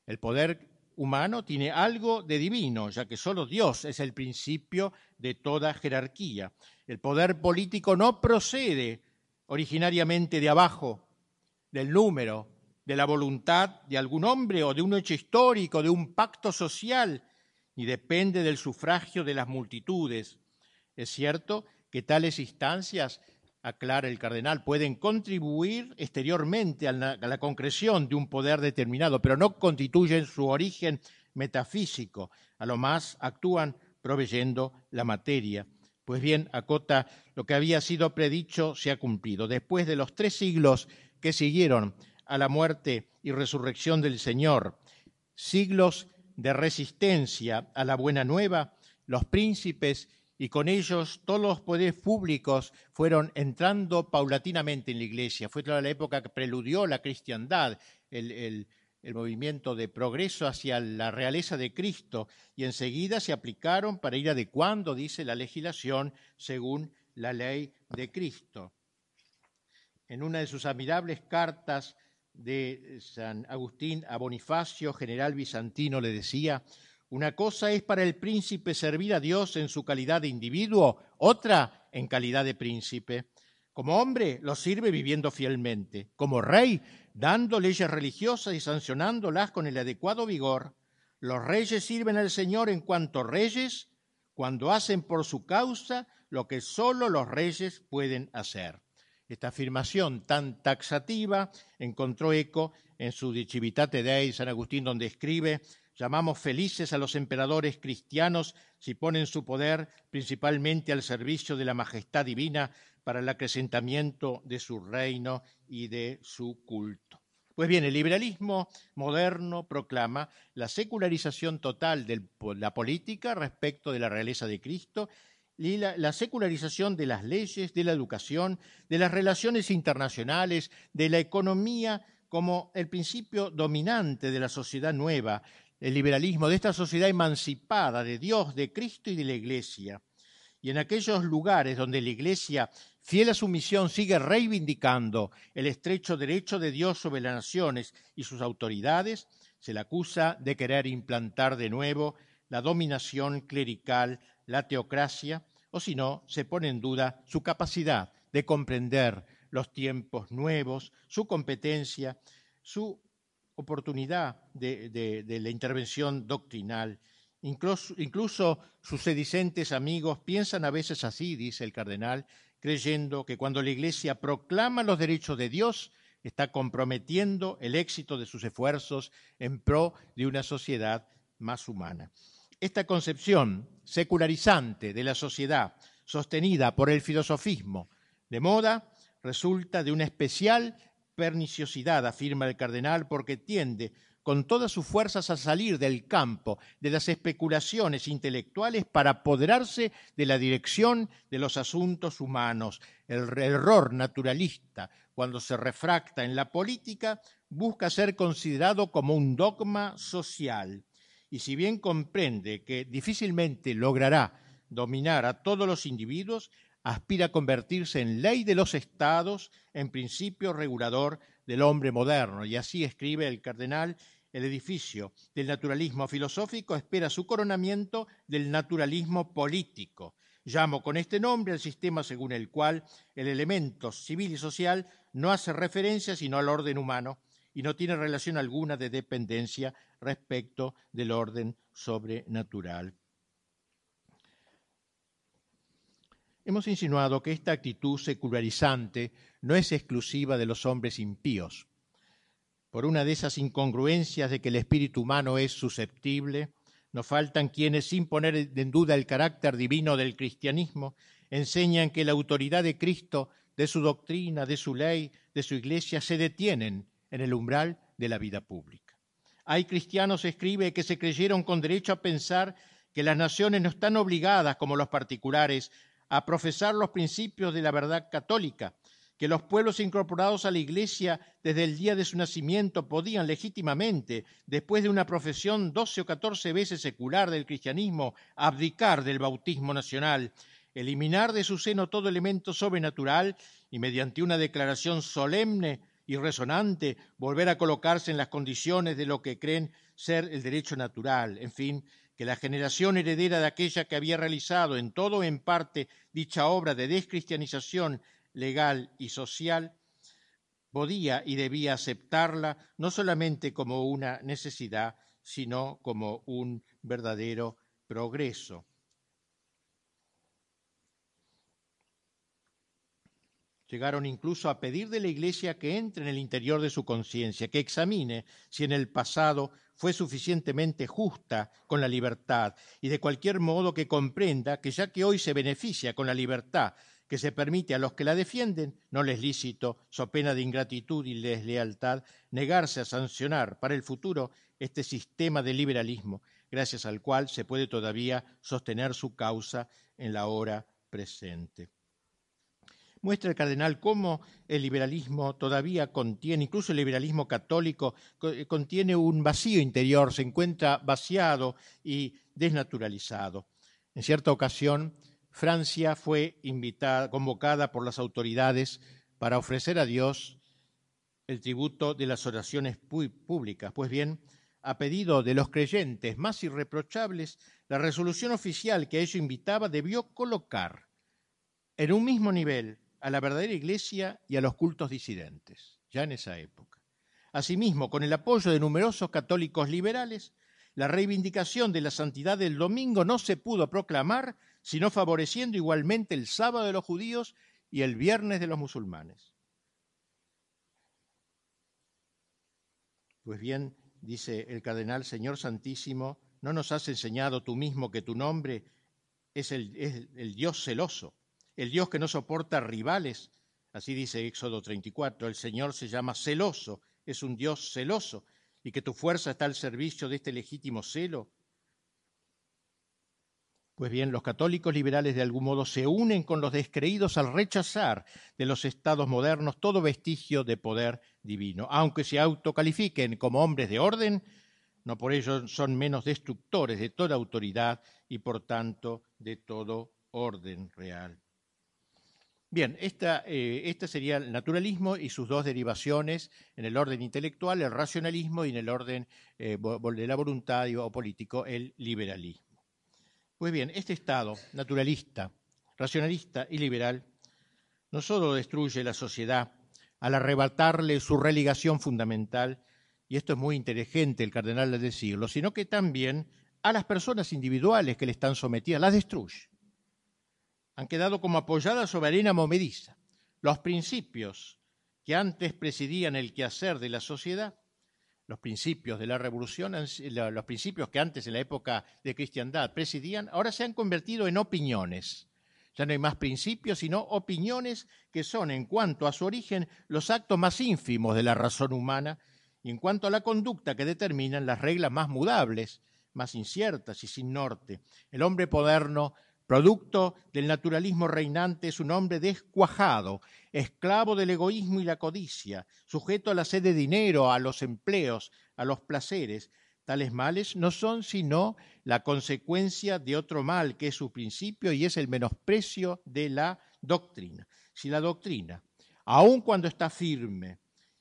el poder humano tiene algo de divino, ya que solo Dios es el principio de toda jerarquía. El poder político no procede originariamente de abajo, del número, de la voluntad de algún hombre o de un hecho histórico, de un pacto social, ni depende del sufragio de las multitudes. Es cierto que tales instancias, aclara el cardenal, pueden contribuir exteriormente a la, concreción de un poder determinado, pero no constituyen su origen metafísico, a lo más actúan proveyendo la materia. Pues bien, acota, lo que había sido predicho se ha cumplido. Después de los tres siglos que siguieron a la muerte y resurrección del Señor, siglos de resistencia a la buena nueva, los príncipes y con ellos todos los poderes públicos fueron entrando paulatinamente en la iglesia. Fue toda la época que preludió la cristiandad, el, movimiento de progreso hacia la realeza de Cristo, y enseguida se aplicaron para ir adecuando, dice la legislación, según la ley de Cristo en una de sus admirables cartas de San Agustín a Bonifacio, general bizantino, le decía, una cosa es para el príncipe servir a Dios en su calidad de individuo, otra en calidad de príncipe. Como hombre lo sirve viviendo fielmente, como rey dando leyes religiosas y sancionándolas con el adecuado vigor. Los reyes sirven al Señor en cuanto reyes cuando hacen por su causa lo que sólo los reyes pueden hacer. Esta afirmación tan taxativa encontró eco en su Civitate Dei San Agustín, donde escribe Llamamos felices a los emperadores cristianos si ponen su poder principalmente al servicio de la majestad divina para el acrecentamiento de su reino y de su culto. Pues bien, el liberalismo moderno proclama la secularización total de la política respecto de la realeza de Cristo y la, la, secularización de las leyes, de la educación, de las relaciones internacionales, de la economía como el principio dominante de la sociedad nueva, el liberalismo, de esta sociedad emancipada de Dios, de Cristo y de la Iglesia. Y en aquellos lugares donde la Iglesia, fiel a su misión, sigue reivindicando el estrecho derecho de Dios sobre las naciones y sus autoridades, se le acusa de querer implantar de nuevo la dominación clerical, la teocracia, o si no, se pone en duda su capacidad de comprender los tiempos nuevos, su competencia, su oportunidad de, la intervención doctrinal. Incluso, incluso, sus sedicentes amigos piensan a veces así, dice el cardenal, creyendo que cuando la Iglesia proclama los derechos de Dios, está comprometiendo el éxito de sus esfuerzos en pro de una sociedad más humana. Esta concepción secularizante de la sociedad, sostenida por el filosofismo de moda, resulta de una especial perniciosidad, afirma el cardenal, porque tiende con todas sus fuerzas a salir del campo de las especulaciones intelectuales para apoderarse de la dirección de los asuntos humanos. El error naturalista, cuando se refracta en la política, busca ser considerado como un dogma social y si bien comprende que difícilmente logrará dominar a todos los individuos, aspira a convertirse en ley de los estados, en principio regulador del hombre moderno. Y así escribe el cardenal el edificio del naturalismo filosófico espera su coronamiento del naturalismo político. Llamo con este nombre al sistema según el cual el elemento civil y social no hace referencia sino al orden humano y no tiene relación alguna de dependencia respecto del orden sobrenatural. Hemos insinuado que esta actitud secularizante no es exclusiva de los hombres impíos. Por una de esas incongruencias de que el espíritu humano es susceptible, no faltan quienes, sin poner en duda el carácter divino del cristianismo, enseñan que la autoridad de Cristo, de su doctrina, de su ley, de su iglesia, se detienen en el umbral de la vida pública. Hay cristianos, escribe, que se creyeron con derecho a pensar que las naciones no están obligadas, como los particulares, a profesar los principios de la verdad católica, que los pueblos incorporados a la Iglesia desde el día de su nacimiento podían legítimamente, después de una profesión doce o catorce veces secular del cristianismo, abdicar del bautismo nacional, eliminar de su seno todo elemento sobrenatural y mediante una declaración solemne y resonante volver a colocarse en las condiciones de lo que creen ser el derecho natural, en fin, que la generación heredera de aquella que había realizado en todo o en parte dicha obra de descristianización legal y social, podía y debía aceptarla no solamente como una necesidad, sino como un verdadero progreso. Llegaron incluso a pedir de la Iglesia que entre en el interior de su conciencia, que examine si en el pasado fue suficientemente justa con la libertad. Y de cualquier modo que comprenda que ya que hoy se beneficia con la libertad que se permite a los que la defienden, no les lícito, so pena de ingratitud y deslealtad, negarse a sancionar para el futuro este sistema de liberalismo, gracias al cual se puede todavía sostener su causa en la hora presente muestra el cardenal cómo el liberalismo todavía contiene, incluso el liberalismo católico, eh, contiene un vacío interior, se encuentra vaciado y desnaturalizado. En cierta ocasión, Francia fue invitada, convocada por las autoridades para ofrecer a Dios el tributo de las oraciones públicas. Pues bien, a pedido de los creyentes más irreprochables, la resolución oficial que a ello invitaba debió colocar en un mismo nivel a la verdadera iglesia y a los cultos disidentes, ya en esa época. Asimismo, con el apoyo de numerosos católicos liberales, la reivindicación de la santidad del domingo no se pudo proclamar, sino favoreciendo igualmente el sábado de los judíos y el viernes de los musulmanes. Pues bien, dice el cardenal Señor Santísimo, ¿no nos has enseñado tú mismo que tu nombre es el, es el Dios celoso? El Dios que no soporta rivales. Así dice Éxodo 34, el Señor se llama celoso, es un Dios celoso, y que tu fuerza está al servicio de este legítimo celo. Pues bien, los católicos liberales de algún modo se unen con los descreídos al rechazar de los estados modernos todo vestigio de poder divino. Aunque se autocalifiquen como hombres de orden, no por ello son menos destructores de toda autoridad y por tanto de todo orden real. Bien, esta, este sería el naturalismo y sus dos derivaciones en el orden intelectual, el racionalismo y en el orden eh, de la voluntad o político, el liberalismo. Pues bien, este Estado naturalista, racionalista y liberal no solo destruye la sociedad al arrebatarle su relegación fundamental, y esto es muy inteligente el cardenal de decirlo, sino que también a las personas individuales que le están sometidas las destruye han quedado como apoyadas sobre arena movediza. Los principios que antes presidían el quehacer de la sociedad, los principios de la revolución, los principios que antes en la época de cristiandad presidían, ahora se han convertido en opiniones. Ya no hay más principios, sino opiniones que son, en cuanto a su origen, los actos más ínfimos de la razón humana y en cuanto a la conducta que determinan las reglas más mudables, más inciertas y sin norte. El hombre moderno Producto del naturalismo reinante es un hombre descuajado, esclavo del egoísmo y la codicia, sujeto a la sed de dinero, a los empleos, a los placeres. Tales males no son sino la consecuencia de otro mal que es su principio y es el menosprecio de la doctrina. Si la doctrina, aun cuando está firme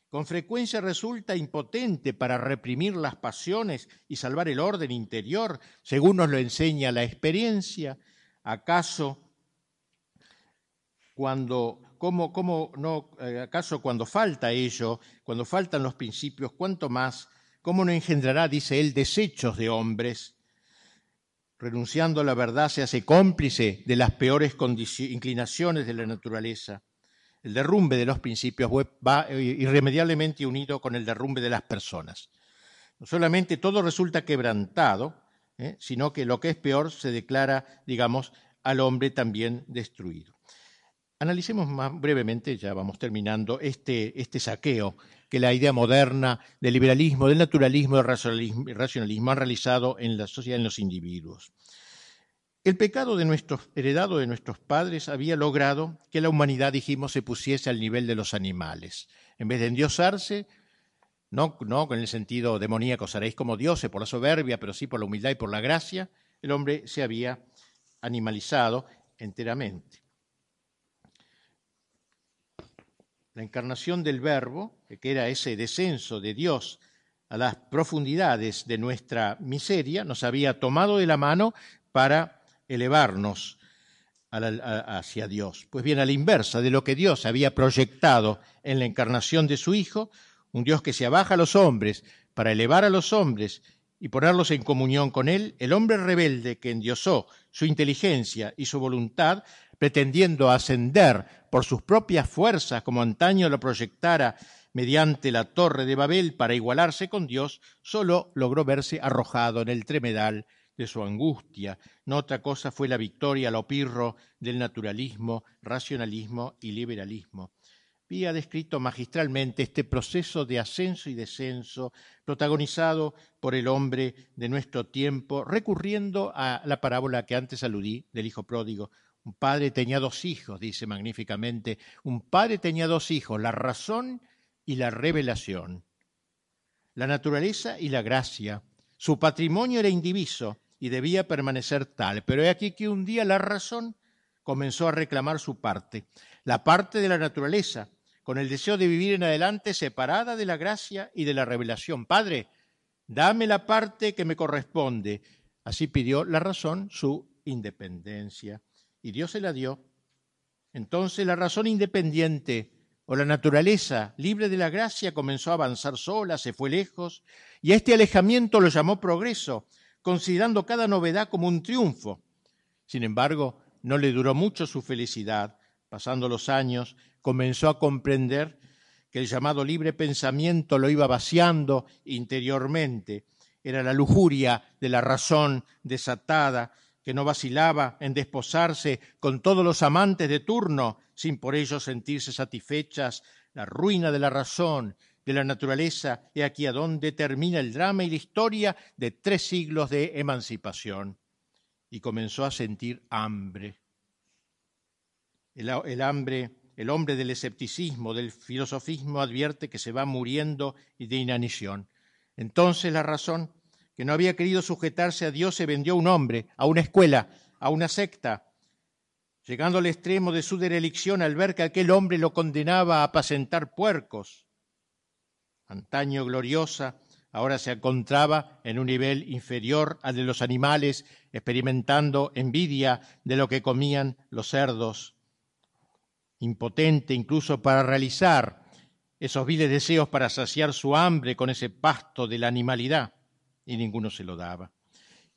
con frecuencia resulta impotente para reprimir las pasiones y salvar el orden interior, según nos lo enseña la experiencia. ¿Acaso cuando, cómo, cómo no, eh, acaso cuando falta ello, cuando faltan los principios, cuánto más, cómo no engendrará, dice él, desechos de hombres? Renunciando a la verdad se hace cómplice de las peores inclinaciones de la naturaleza el derrumbe de los principios va irremediablemente unido con el derrumbe de las personas. No solamente todo resulta quebrantado, ¿eh? sino que lo que es peor se declara, digamos, al hombre también destruido. Analicemos más brevemente, ya vamos terminando, este, este saqueo que la idea moderna del liberalismo, del naturalismo, del racionalismo han realizado en la sociedad, en los individuos. El pecado de nuestros, heredado de nuestros padres había logrado que la humanidad, dijimos, se pusiese al nivel de los animales. En vez de endiosarse, no, no con el sentido demoníaco, seréis como dioses por la soberbia, pero sí por la humildad y por la gracia, el hombre se había animalizado enteramente. La encarnación del Verbo, que era ese descenso de Dios a las profundidades de nuestra miseria, nos había tomado de la mano para elevarnos hacia Dios. Pues bien, a la inversa de lo que Dios había proyectado en la encarnación de su Hijo, un Dios que se abaja a los hombres para elevar a los hombres y ponerlos en comunión con Él, el hombre rebelde que endiosó su inteligencia y su voluntad, pretendiendo ascender por sus propias fuerzas, como antaño lo proyectara mediante la torre de Babel para igualarse con Dios, solo logró verse arrojado en el tremedal de su angustia. No otra cosa fue la victoria al opirro del naturalismo, racionalismo y liberalismo. Había descrito magistralmente este proceso de ascenso y descenso protagonizado por el hombre de nuestro tiempo, recurriendo a la parábola que antes aludí del hijo pródigo. Un padre tenía dos hijos, dice magníficamente, un padre tenía dos hijos, la razón y la revelación, la naturaleza y la gracia. Su patrimonio era indiviso, y debía permanecer tal. Pero he aquí que un día la razón comenzó a reclamar su parte, la parte de la naturaleza, con el deseo de vivir en adelante separada de la gracia y de la revelación. Padre, dame la parte que me corresponde. Así pidió la razón su independencia. Y Dios se la dio. Entonces la razón independiente o la naturaleza libre de la gracia comenzó a avanzar sola, se fue lejos, y a este alejamiento lo llamó progreso, considerando cada novedad como un triunfo. Sin embargo, no le duró mucho su felicidad. Pasando los años, comenzó a comprender que el llamado libre pensamiento lo iba vaciando interiormente. Era la lujuria de la razón desatada, que no vacilaba en desposarse con todos los amantes de turno, sin por ello sentirse satisfechas, la ruina de la razón de la naturaleza, he aquí a dónde termina el drama y la historia de tres siglos de emancipación. Y comenzó a sentir hambre. El, el hambre, el hombre del escepticismo, del filosofismo, advierte que se va muriendo y de inanición. Entonces la razón, que no había querido sujetarse a Dios, se vendió a un hombre, a una escuela, a una secta, llegando al extremo de su derelicción al ver que aquel hombre lo condenaba a apacentar puercos. Antaño gloriosa, ahora se encontraba en un nivel inferior al de los animales, experimentando envidia de lo que comían los cerdos, impotente incluso para realizar esos viles deseos para saciar su hambre con ese pasto de la animalidad, y ninguno se lo daba.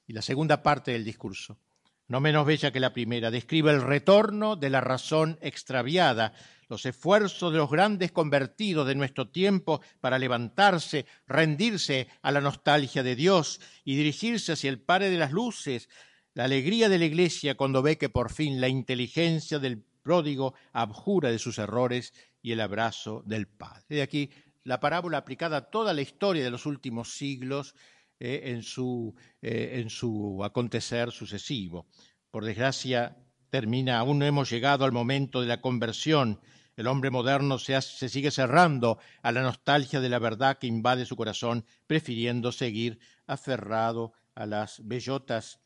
Y la segunda parte del discurso, no menos bella que la primera, describe el retorno de la razón extraviada los esfuerzos de los grandes convertidos de nuestro tiempo para levantarse, rendirse a la nostalgia de Dios y dirigirse hacia el Padre de las Luces, la alegría de la Iglesia cuando ve que por fin la inteligencia del pródigo abjura de sus errores y el abrazo del Padre. De aquí la parábola aplicada a toda la historia de los últimos siglos eh, en, su, eh, en su acontecer sucesivo. Por desgracia, termina, aún no hemos llegado al momento de la conversión el hombre moderno se, sigue cerrando a la nostalgia de la verdad que invade su corazón, prefiriendo seguir aferrado a las bellotas.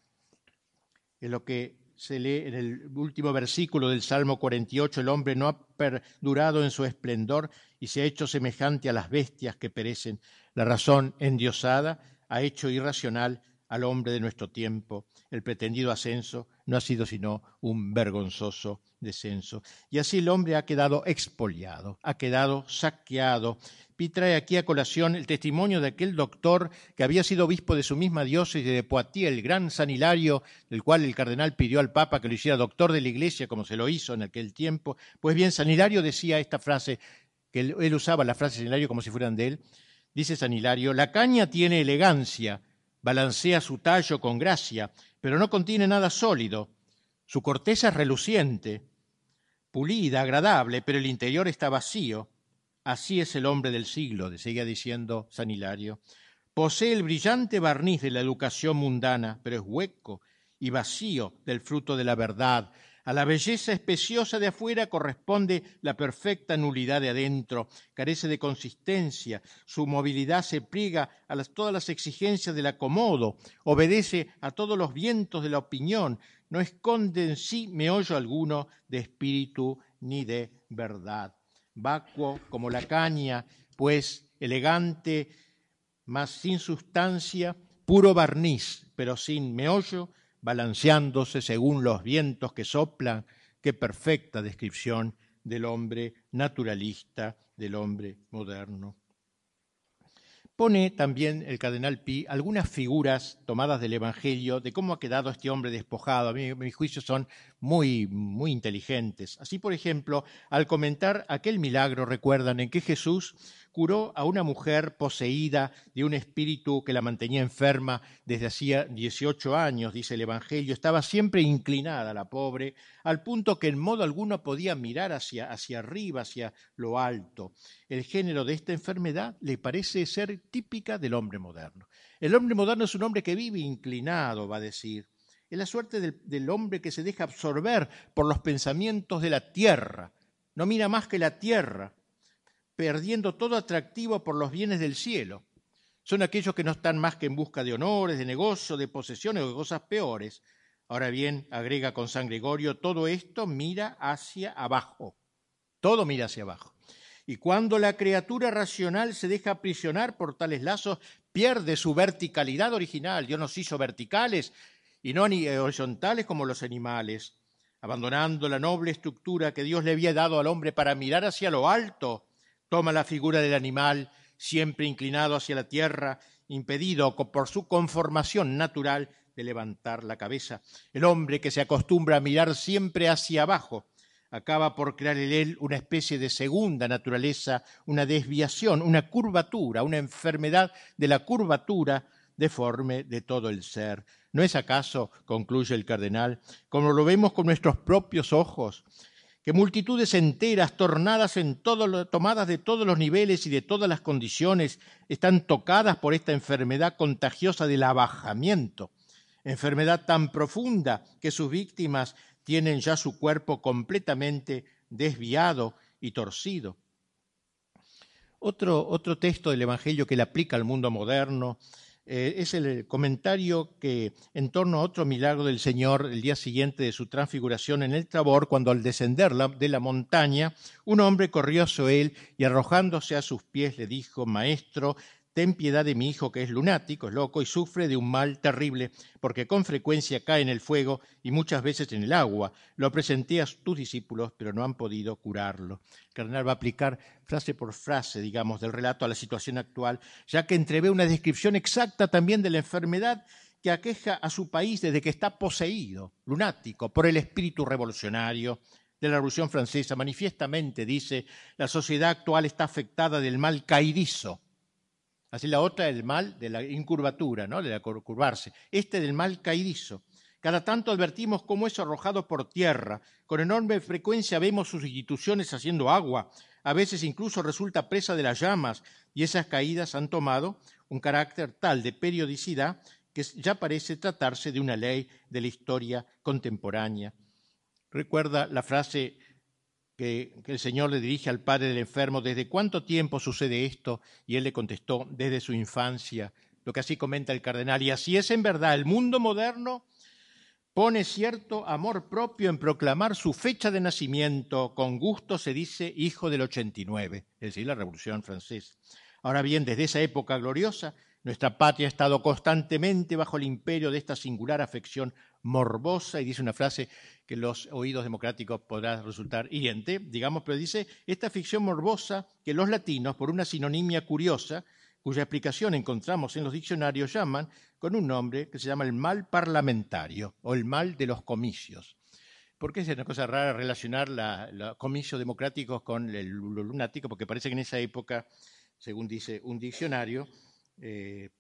En lo que se lee en el último versículo del Salmo 48, el hombre no ha perdurado en su esplendor y se ha hecho semejante a las bestias que perecen. La razón endiosada ha hecho irracional al hombre de nuestro tiempo. El pretendido ascenso no ha sido sino un vergonzoso descenso. Y así el hombre ha quedado expoliado, ha quedado saqueado. Pi trae aquí a colación el testimonio de aquel doctor que había sido obispo de su misma diócesis de Poitiers, el gran San Hilario, del cual el cardenal pidió al Papa que lo hiciera doctor de la Iglesia, como se lo hizo en aquel tiempo. Pues bien, San Hilario decía esta frase, que él, usaba la frase de San como si fueran de él. Dice San Hilario, la caña tiene elegancia, balancea su tallo con gracia, pero no contiene nada sólido. Su corteza es reluciente, pulida, agradable, pero el interior está vacío. Así es el hombre del siglo, seguía diciendo San Hilario. Posee el brillante barniz de la educación mundana, pero es hueco y vacío del fruto de la verdad, a la belleza especiosa de afuera corresponde la perfecta nulidad de adentro, carece de consistencia, su movilidad se pliega a todas las exigencias del acomodo, obedece a todos los vientos de la opinión, no esconde en sí meollo alguno de espíritu ni de verdad. Vacuo como la caña, pues elegante, mas sin sustancia, puro barniz, pero sin meollo, balanceándose según los vientos que soplan, qué perfecta descripción del hombre naturalista, del hombre moderno. Pone también el cardenal Pi algunas figuras tomadas del Evangelio de cómo ha quedado este hombre despojado. A mí, mis juicios son muy, muy inteligentes. Así, por ejemplo, al comentar aquel milagro, recuerdan en que Jesús curó a una mujer poseída de un espíritu que la mantenía enferma desde hacía 18 años, dice el Evangelio. Estaba siempre inclinada la pobre, al punto que en modo alguno podía mirar hacia, hacia arriba, hacia lo alto. El género de esta enfermedad le parece ser típica del hombre moderno. El hombre moderno es un hombre que vive inclinado, va a decir. Es la suerte del, del hombre que se deja absorber por los pensamientos de la tierra. No mira más que la tierra perdiendo todo atractivo por los bienes del cielo. Son aquellos que no están más que en busca de honores, de negocio, de posesiones o de cosas peores. Ahora bien, agrega con San Gregorio, todo esto mira hacia abajo. Todo mira hacia abajo. Y cuando la criatura racional se deja aprisionar por tales lazos, pierde su verticalidad original. Dios nos hizo verticales y no horizontales como los animales, abandonando la noble estructura que Dios le había dado al hombre para mirar hacia lo alto Toma la figura del animal, siempre inclinado hacia la tierra, impedido por su conformación natural de levantar la cabeza. El hombre que se acostumbra a mirar siempre hacia abajo acaba por crear en él una especie de segunda naturaleza, una desviación, una curvatura, una enfermedad de la curvatura deforme de todo el ser. ¿No es acaso, concluye el cardenal, como lo vemos con nuestros propios ojos, que multitudes enteras, tornadas en tomadas de todos los niveles y de todas las condiciones, están tocadas por esta enfermedad contagiosa del abajamiento, enfermedad tan profunda que sus víctimas tienen ya su cuerpo completamente desviado y torcido. Otro, otro texto del Evangelio que le aplica al mundo moderno eh, es el comentario que en torno a otro milagro del Señor el día siguiente de su transfiguración en el Tabor, cuando al descender de la montaña, un hombre corrió a él y arrojándose a sus pies le dijo, Maestro, ten piedad de mi hijo que es lunático, es loco y sufre de un mal terrible, porque con frecuencia cae en el fuego y muchas veces en el agua. Lo presenté a tus discípulos, pero no han podido curarlo. El cardenal va a aplicar frase por frase, digamos, del relato a la situación actual, ya que entrevé una descripción exacta también de la enfermedad que aqueja a su país desde que está poseído, lunático, por el espíritu revolucionario de la Revolución Francesa. Manifiestamente dice, la sociedad actual está afectada del mal caídizo Así la otra, el mal de la incurvatura, ¿no? de la curvarse. Este del mal caídizo. Cada tanto advertimos cómo es arrojado por tierra. Con enorme frecuencia vemos sus instituciones haciendo agua. A veces incluso resulta presa de las llamas y esas caídas han tomado un carácter tal de periodicidad que ya parece tratarse de una ley de la historia contemporánea. Recuerda la frase que, el Señor le dirige al padre del enfermo, ¿desde cuánto tiempo sucede esto? Y él le contestó, desde su infancia, lo que así comenta el cardenal. Y así es en verdad, el mundo moderno pone cierto amor propio en proclamar su fecha de nacimiento, con gusto se dice hijo del 89, es decir, la Revolución Francesa. Ahora bien, desde esa época gloriosa, nuestra patria ha estado constantemente bajo el imperio de esta singular afección morbosa, y dice una frase que los oídos democráticos podrá resultar hiriente, digamos, pero dice, esta ficción morbosa que los latinos, por una sinonimia curiosa, cuya explicación encontramos en los diccionarios, llaman con un nombre que se llama el mal parlamentario o el mal de los comicios. Porque es una cosa rara relacionar los comicios democráticos con el lunático, porque parece que en esa época, según dice un diccionario, eh,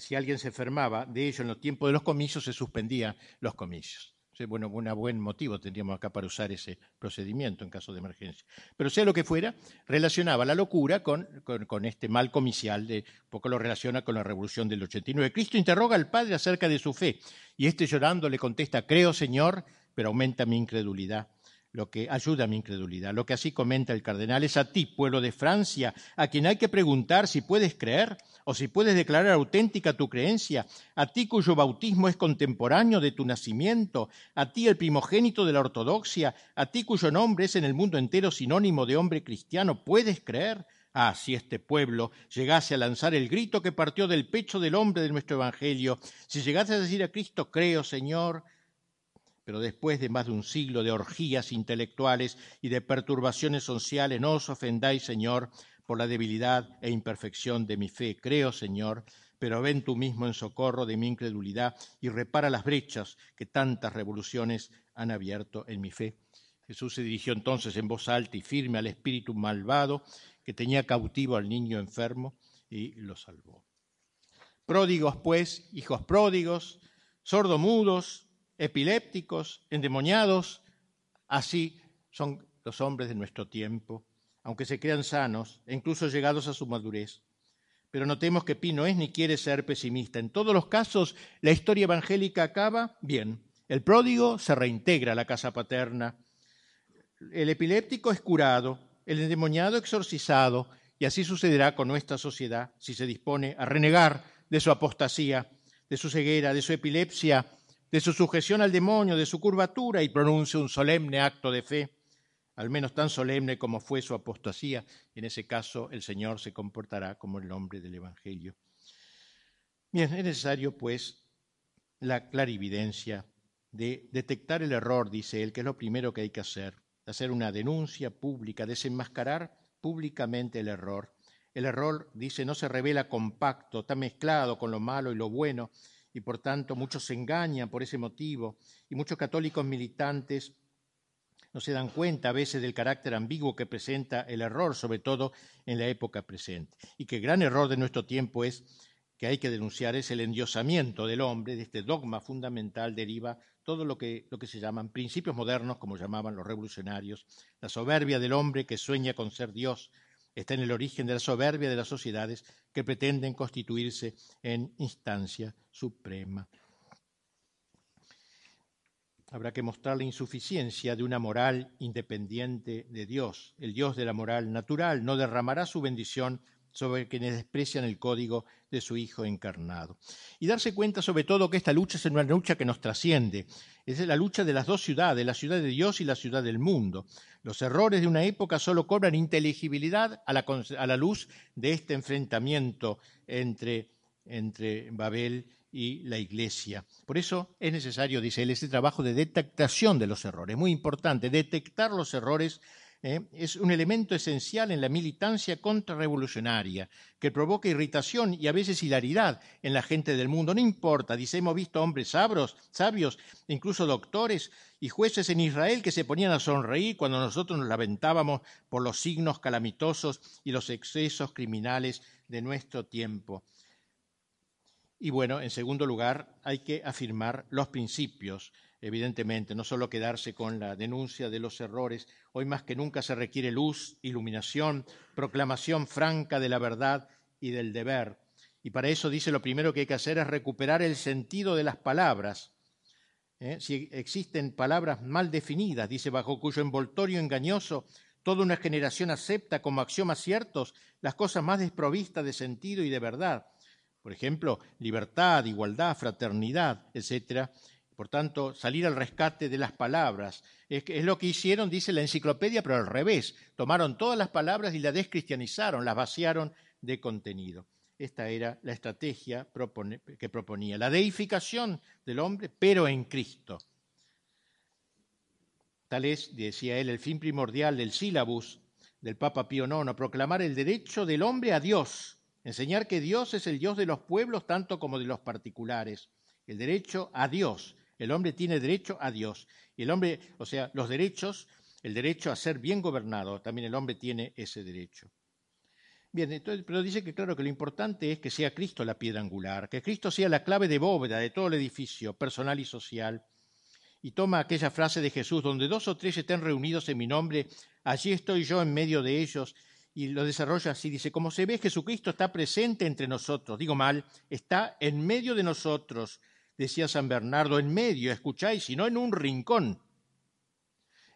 si alguien se enfermaba de ello en los tiempos de los comicios, se suspendían los comicios. bueno, un buen motivo tendríamos acá para usar ese procedimiento en caso de emergencia. Pero sea lo que fuera, relacionaba la locura con, con, este mal comicial, de, poco lo relaciona con la revolución del 89. Cristo interroga al Padre acerca de su fe y este llorando le contesta, creo Señor, pero aumenta mi incredulidad lo que ayuda a mi incredulidad. Lo que así comenta el cardenal es a ti, pueblo de Francia, a quien hay que preguntar si puedes creer o si puedes declarar auténtica tu creencia, a ti cuyo bautismo es contemporáneo de tu nacimiento, a ti el primogénito de la ortodoxia, a ti cuyo nombre es en el mundo entero sinónimo de hombre cristiano, ¿puedes creer? Ah, si este pueblo llegase a lanzar el grito que partió del pecho del hombre de nuestro Evangelio, si llegase a decir a Cristo, creo, Señor, pero después de más de un siglo de orgías intelectuales y de perturbaciones sociales, no os ofendáis, Señor, por la debilidad e imperfección de mi fe. Creo, Señor, pero ven tú mismo en socorro de mi incredulidad y repara las brechas que tantas revoluciones han abierto en mi fe. Jesús se dirigió entonces en voz alta y firme al espíritu malvado que tenía cautivo al niño enfermo y lo salvó. Pródigos, pues, hijos pródigos, sordomudos, epilépticos, endemoniados, así son los hombres de nuestro tiempo, aunque se crean sanos e incluso llegados a su madurez. Pero notemos que Pi no es ni quiere ser pesimista. En todos los casos, la historia evangélica acaba bien. El pródigo se reintegra a la casa paterna. El epiléptico es curado, el endemoniado exorcizado, y así sucederá con nuestra sociedad si se dispone a renegar de su apostasía, de su ceguera, de su epilepsia de su sujeción al demonio, de su curvatura, y pronuncia un solemne acto de fe, al menos tan solemne como fue su apostasía. En ese caso, el Señor se comportará como el nombre del Evangelio. Bien, es necesario, pues, la clarividencia de detectar el error, dice él, que es lo primero que hay que hacer, hacer una denuncia pública, desenmascarar públicamente el error. El error, dice, no se revela compacto, está mezclado con lo malo y lo bueno, y por tanto muchos se engañan por ese motivo y muchos católicos militantes no se dan cuenta a veces del carácter ambiguo que presenta el error, sobre todo en la época presente. Y que el gran error de nuestro tiempo es que hay que denunciar es el endiosamiento del hombre, de este dogma fundamental deriva todo lo que, lo que se llaman principios modernos, como llamaban los revolucionarios, la soberbia del hombre que sueña con ser Dios, está en el origen de la soberbia de las sociedades que pretenden constituirse en instancia suprema. Habrá que mostrar la insuficiencia de una moral independiente de Dios. El Dios de la moral natural no derramará su bendición sobre quienes desprecian el código de su Hijo encarnado. Y darse cuenta sobre todo que esta lucha es una lucha que nos trasciende. Es la lucha de las dos ciudades, la ciudad de Dios y la ciudad del mundo. Los errores de una época solo cobran inteligibilidad a la, luz de este enfrentamiento entre, entre Babel y la Iglesia. Por eso es necesario, dice él, este trabajo de detectación de los errores. Muy importante, detectar los errores ¿eh? es un elemento esencial en la militancia contrarrevolucionaria, que provoca irritación y a veces hilaridad en la gente del mundo. No importa, dice, hemos visto hombres sabros, sabios, incluso doctores y jueces en Israel que se ponían a sonreír cuando nosotros nos lamentábamos por los signos calamitosos y los excesos criminales de nuestro tiempo. Y bueno, en segundo lugar, hay que afirmar los principios evidentemente, no solo quedarse con la denuncia de los errores. Hoy más que nunca se requiere luz, iluminación, proclamación franca de la verdad y del deber. Y para eso dice lo primero que hay que hacer es recuperar el sentido de las palabras. ¿Eh? Si existen palabras mal definidas, dice, bajo cuyo envoltorio engañoso toda una generación acepta como axiomas ciertos las cosas más desprovistas de sentido y de verdad. Por ejemplo, libertad, igualdad, fraternidad, etcétera Por tanto, salir al rescate de las palabras. Es, lo que hicieron, dice la enciclopedia, pero al revés. Tomaron todas las palabras y las descristianizaron, las vaciaron de contenido. Esta era la estrategia que proponía, la deificación del hombre, pero en Cristo. Tal es, decía él, el fin primordial del sílabus del Papa Pío IX, proclamar el derecho del hombre a Dios, enseñar que Dios es el Dios de los pueblos tanto como de los particulares, el derecho a Dios. El hombre tiene derecho a Dios. Y el hombre, o sea, los derechos, el derecho a ser bien gobernado, también el hombre tiene ese derecho. Bien, entonces, pero dice que claro que lo importante es que sea Cristo la piedra angular, que Cristo sea la clave de bóveda de todo el edificio personal y social. Y toma aquella frase de Jesús, donde dos o tres estén reunidos en mi nombre, allí estoy yo en medio de ellos, y lo desarrolla así, dice, como se ve, Jesucristo está presente entre nosotros, digo mal, está en medio de nosotros, decía San Bernardo, en medio, escucháis, y no en un rincón.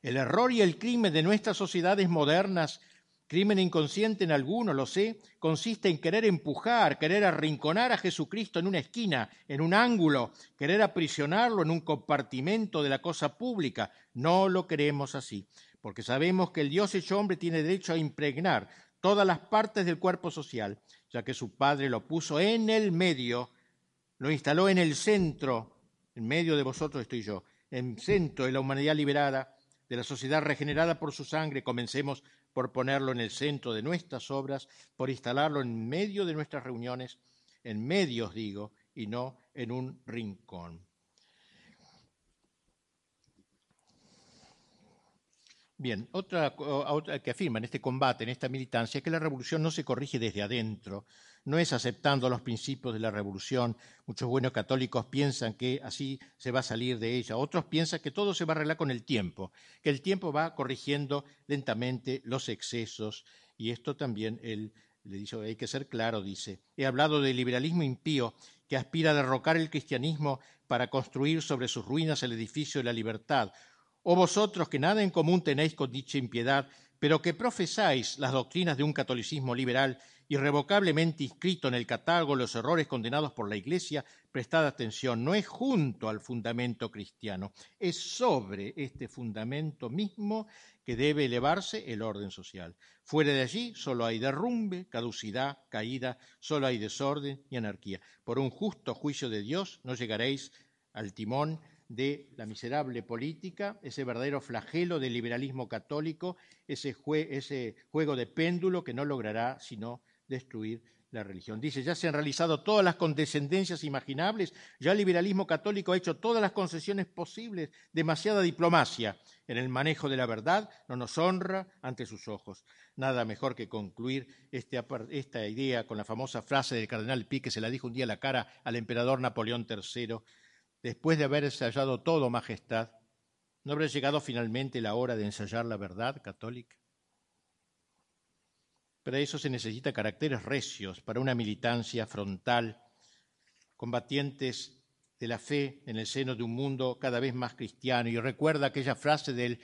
El error y el crimen de nuestras sociedades modernas crimen inconsciente en alguno, lo sé, consiste en querer empujar, querer arrinconar a Jesucristo en una esquina, en un ángulo, querer aprisionarlo en un compartimento de la cosa pública. No lo queremos así, porque sabemos que el Dios hecho hombre tiene derecho a impregnar todas las partes del cuerpo social, ya que su Padre lo puso en el medio, lo instaló en el centro, en medio de vosotros estoy yo, en centro de la humanidad liberada, de la sociedad regenerada por su sangre, comencemos por ponerlo en el centro de nuestras obras, por instalarlo en medio de nuestras reuniones, en medios digo, y no en un rincón. Bien, otra, otra, que afirma en este combate, en esta militancia, es que la revolución no se corrige desde adentro, no es aceptando los principios de la revolución. Muchos buenos católicos piensan que así se va a salir de ella, otros piensan que todo se va a arreglar con el tiempo, que el tiempo va corrigiendo lentamente los excesos, y esto también él le dice, hay que ser claro, dice, he hablado del liberalismo impío que aspira a derrocar el cristianismo para construir sobre sus ruinas el edificio de la libertad, o vosotros que nada en común tenéis con dicha impiedad, pero que profesáis las doctrinas de un catolicismo liberal irrevocablemente inscrito en el catálogo los errores condenados por la Iglesia, prestad atención, no es junto al fundamento cristiano, es sobre este fundamento mismo que debe elevarse el orden social. Fuera de allí solo hay derrumbe, caducidad, caída, solo hay desorden y anarquía. Por un justo juicio de Dios no llegaréis al timón de la miserable política, ese verdadero flagelo del liberalismo católico, ese, ese, juego de péndulo que no logrará sino destruir la religión. Dice, ya se han realizado todas las condescendencias imaginables, ya el liberalismo católico ha hecho todas las concesiones posibles, demasiada diplomacia en el manejo de la verdad no nos honra ante sus ojos. Nada mejor que concluir este, esta idea con la famosa frase del cardenal Pi que se la dijo un día a la cara al emperador Napoleón III después de haber ensayado todo, Majestad, ¿no habrá llegado finalmente la hora de ensayar la verdad católica? Para eso se necesita caracteres recios, para una militancia frontal, combatientes de la fe en el seno de un mundo cada vez más cristiano. Y recuerda aquella frase de,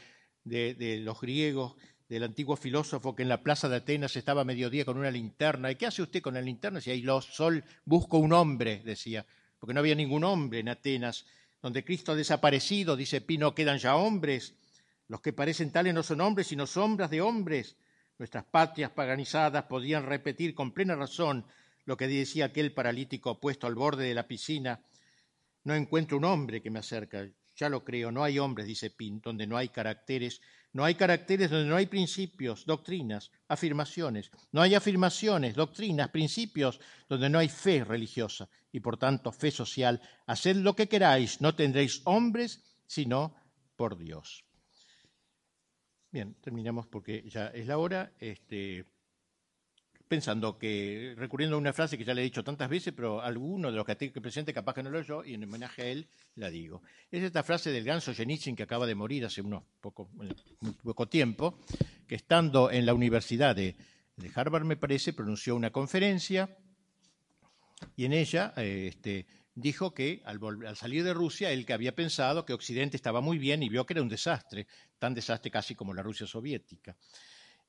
los griegos, del antiguo filósofo que en la plaza de Atenas estaba a mediodía con una linterna. ¿Y qué hace usted con la linterna? Si hay sol, busco un hombre, decía porque no había ningún hombre en Atenas. Donde Cristo ha desaparecido, dice Pino, quedan ya hombres. Los que parecen tales no son hombres, sino sombras de hombres. Nuestras patrias paganizadas podían repetir con plena razón lo que decía aquel paralítico puesto al borde de la piscina. No encuentro un hombre que me acerca. Ya lo creo, no hay hombres, dice Pin, donde no hay caracteres no hay caracteres donde no hay principios, doctrinas, afirmaciones. No hay afirmaciones, doctrinas, principios donde no hay fe religiosa y por tanto fe social. Haced lo que queráis, no tendréis hombres sino por Dios. Bien, terminamos porque ya es la hora. Este, pensando que, recurriendo a una frase que ya le he dicho tantas veces, pero alguno de los que tengo presente capaz que no lo oyó, y en homenaje a él la digo. Es esta frase del gran Solzhenitsyn que acaba de morir hace unos poco, poco tiempo, que estando en la Universidad de, Harvard, me parece, pronunció una conferencia y en ella este, dijo que al, al, salir de Rusia, él que había pensado que Occidente estaba muy bien y vio que era un desastre, tan desastre casi como la Rusia soviética.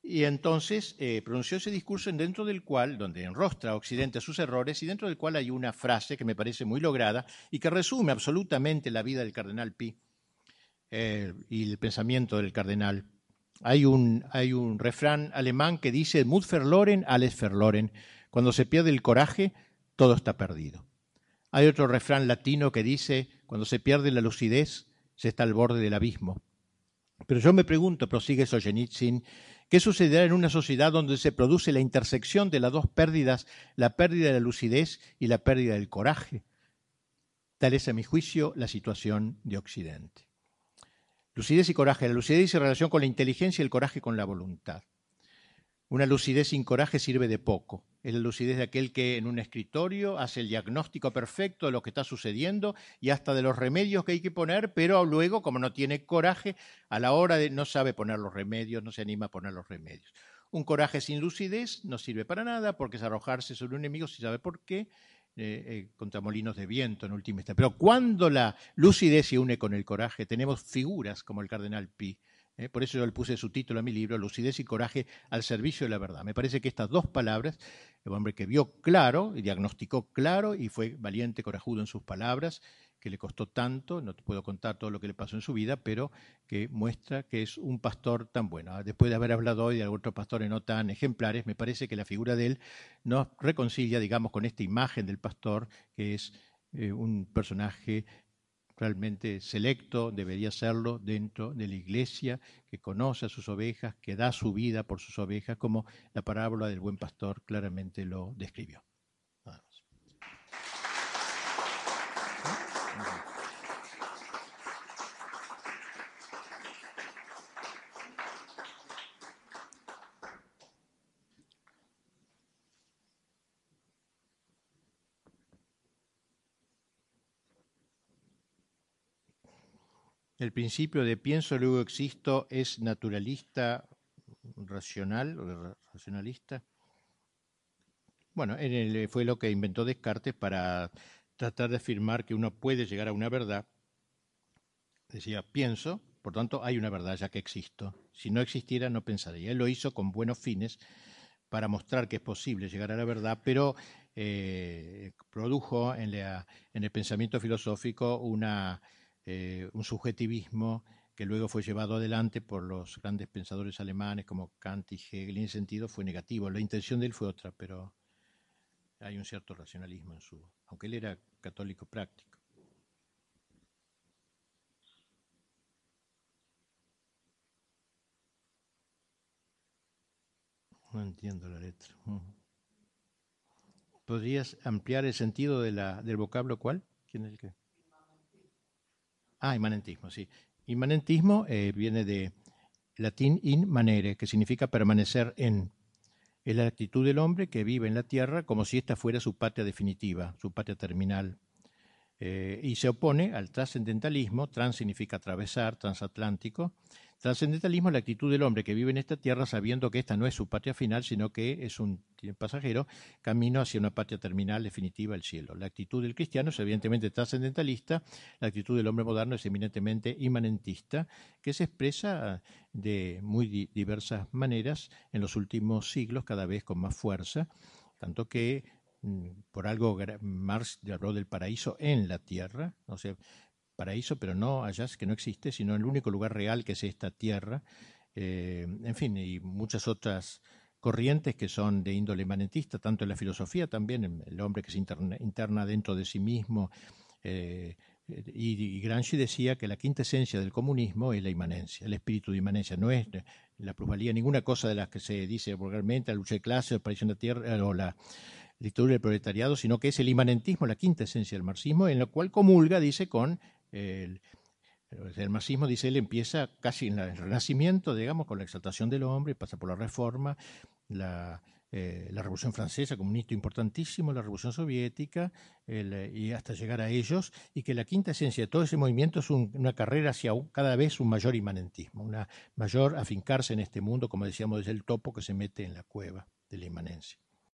Y entonces eh, pronunció ese discurso dentro del cual, donde enrostra Occidente sus errores, y dentro del cual hay una frase que me parece muy lograda y que resume absolutamente la vida del cardenal Pi eh, y el pensamiento del cardenal. Hay un, hay un refrán alemán que dice, Mut verloren, alles verloren. Cuando se pierde el coraje, todo está perdido. Hay otro refrán latino que dice, cuando se pierde la lucidez, se está al borde del abismo. Pero yo me pregunto, prosigue Solzhenitsyn, ¿qué sucederá en una sociedad donde se produce la intersección de las dos pérdidas, la pérdida de la lucidez y la pérdida del coraje? Tal es, a mi juicio, la situación de Occidente. Lucidez y coraje. La lucidez se relación con la inteligencia y el coraje con la voluntad. Una lucidez sin coraje sirve de poco. Es la lucidez de aquel que en un escritorio hace el diagnóstico perfecto de lo que está sucediendo y hasta de los remedios que hay que poner, pero luego, como no tiene coraje, a la hora de no sabe poner los remedios, no se anima a poner los remedios. Un coraje sin lucidez no sirve para nada porque es arrojarse sobre un enemigo sin saber por qué, eh, eh, contra molinos de viento en última instancia. Pero cuando la lucidez se une con el coraje, tenemos figuras como el cardenal Pi, ¿eh? por eso yo le puse su título a mi libro, Lucidez y Coraje al servicio de la verdad. Me parece que estas dos palabras, el hombre que vio claro y diagnosticó claro y fue valiente, corajudo en sus palabras, que le costó tanto, no te puedo contar todo lo que le pasó en su vida, pero que muestra que es un pastor tan bueno. Después de haber hablado hoy de otros pastores no tan ejemplares, me parece que la figura de él nos reconcilia, digamos, con esta imagen del pastor, que es eh, un personaje realmente selecto, debería serlo dentro de la iglesia, que conoce a sus ovejas, que da su vida por sus ovejas, como la parábola del buen pastor claramente lo describió. El principio de pienso, luego existo es naturalista, racional, racionalista. Bueno, fue lo que inventó Descartes para tratar de afirmar que uno puede llegar a una verdad. Decía, pienso, por tanto hay una verdad ya que existo. Si no existiera, no pensaría. Él lo hizo con buenos fines para mostrar que es posible llegar a la verdad, pero eh, produjo en el pensamiento filosófico una eh, un subjetivismo que luego fue llevado adelante por los grandes pensadores alemanes como Kant y Hegel, en ese sentido fue negativo. La intención de él fue otra, pero hay un cierto racionalismo en su, aunque él era católico práctico. No entiendo la letra. ¿Podrías ampliar el sentido de la, del vocablo cuál? ¿Quién es el que? Ah, inmanentismo, sí. Inmanentismo eh, viene de latín in manere, que significa permanecer en. Es la actitud del hombre que vive en la tierra como si esta fuera su patria definitiva, su patria terminal. Eh, y se opone al trascendentalismo, trans significa atravesar, transatlántico, Trascendentalismo es la actitud del hombre que vive en esta tierra sabiendo que esta no es su patria final, sino que es un pasajero camino hacia una patria terminal definitiva, el cielo. La actitud del cristiano es evidentemente trascendentalista, la actitud del hombre moderno es eminentemente inmanentista, que se expresa de muy diversas maneras en los últimos siglos, cada vez con más fuerza, tanto que mm, por algo Marx habló del paraíso en la tierra, o sea, paraíso, pero no allá que no existe, sino el único lugar real que es esta tierra. Eh, en fin, y muchas otras corrientes que son de índole manentista, tanto en la filosofía también, el hombre que se interna, dentro de sí mismo. Eh, y, Gramsci decía que la quinta esencia del comunismo es la inmanencia, el espíritu de inmanencia, no es la plusvalía, ninguna cosa de las que se dice vulgarmente, la lucha de clase, la de la tierra o la dictadura del proletariado, sino que es el inmanentismo, la quinta esencia del marxismo, en la cual comulga, dice, con el, marxismo, dice él, empieza casi en el Renacimiento, digamos, con la exaltación del hombre, pasa por la Reforma, la, eh, la Revolución Francesa como un hito importantísimo, la Revolución Soviética, y hasta llegar a ellos, y que la quinta esencia de todo ese movimiento es una carrera hacia cada vez un mayor inmanentismo, una mayor afincarse en este mundo, como decíamos, desde el topo que se mete en la cueva de la inmanencia.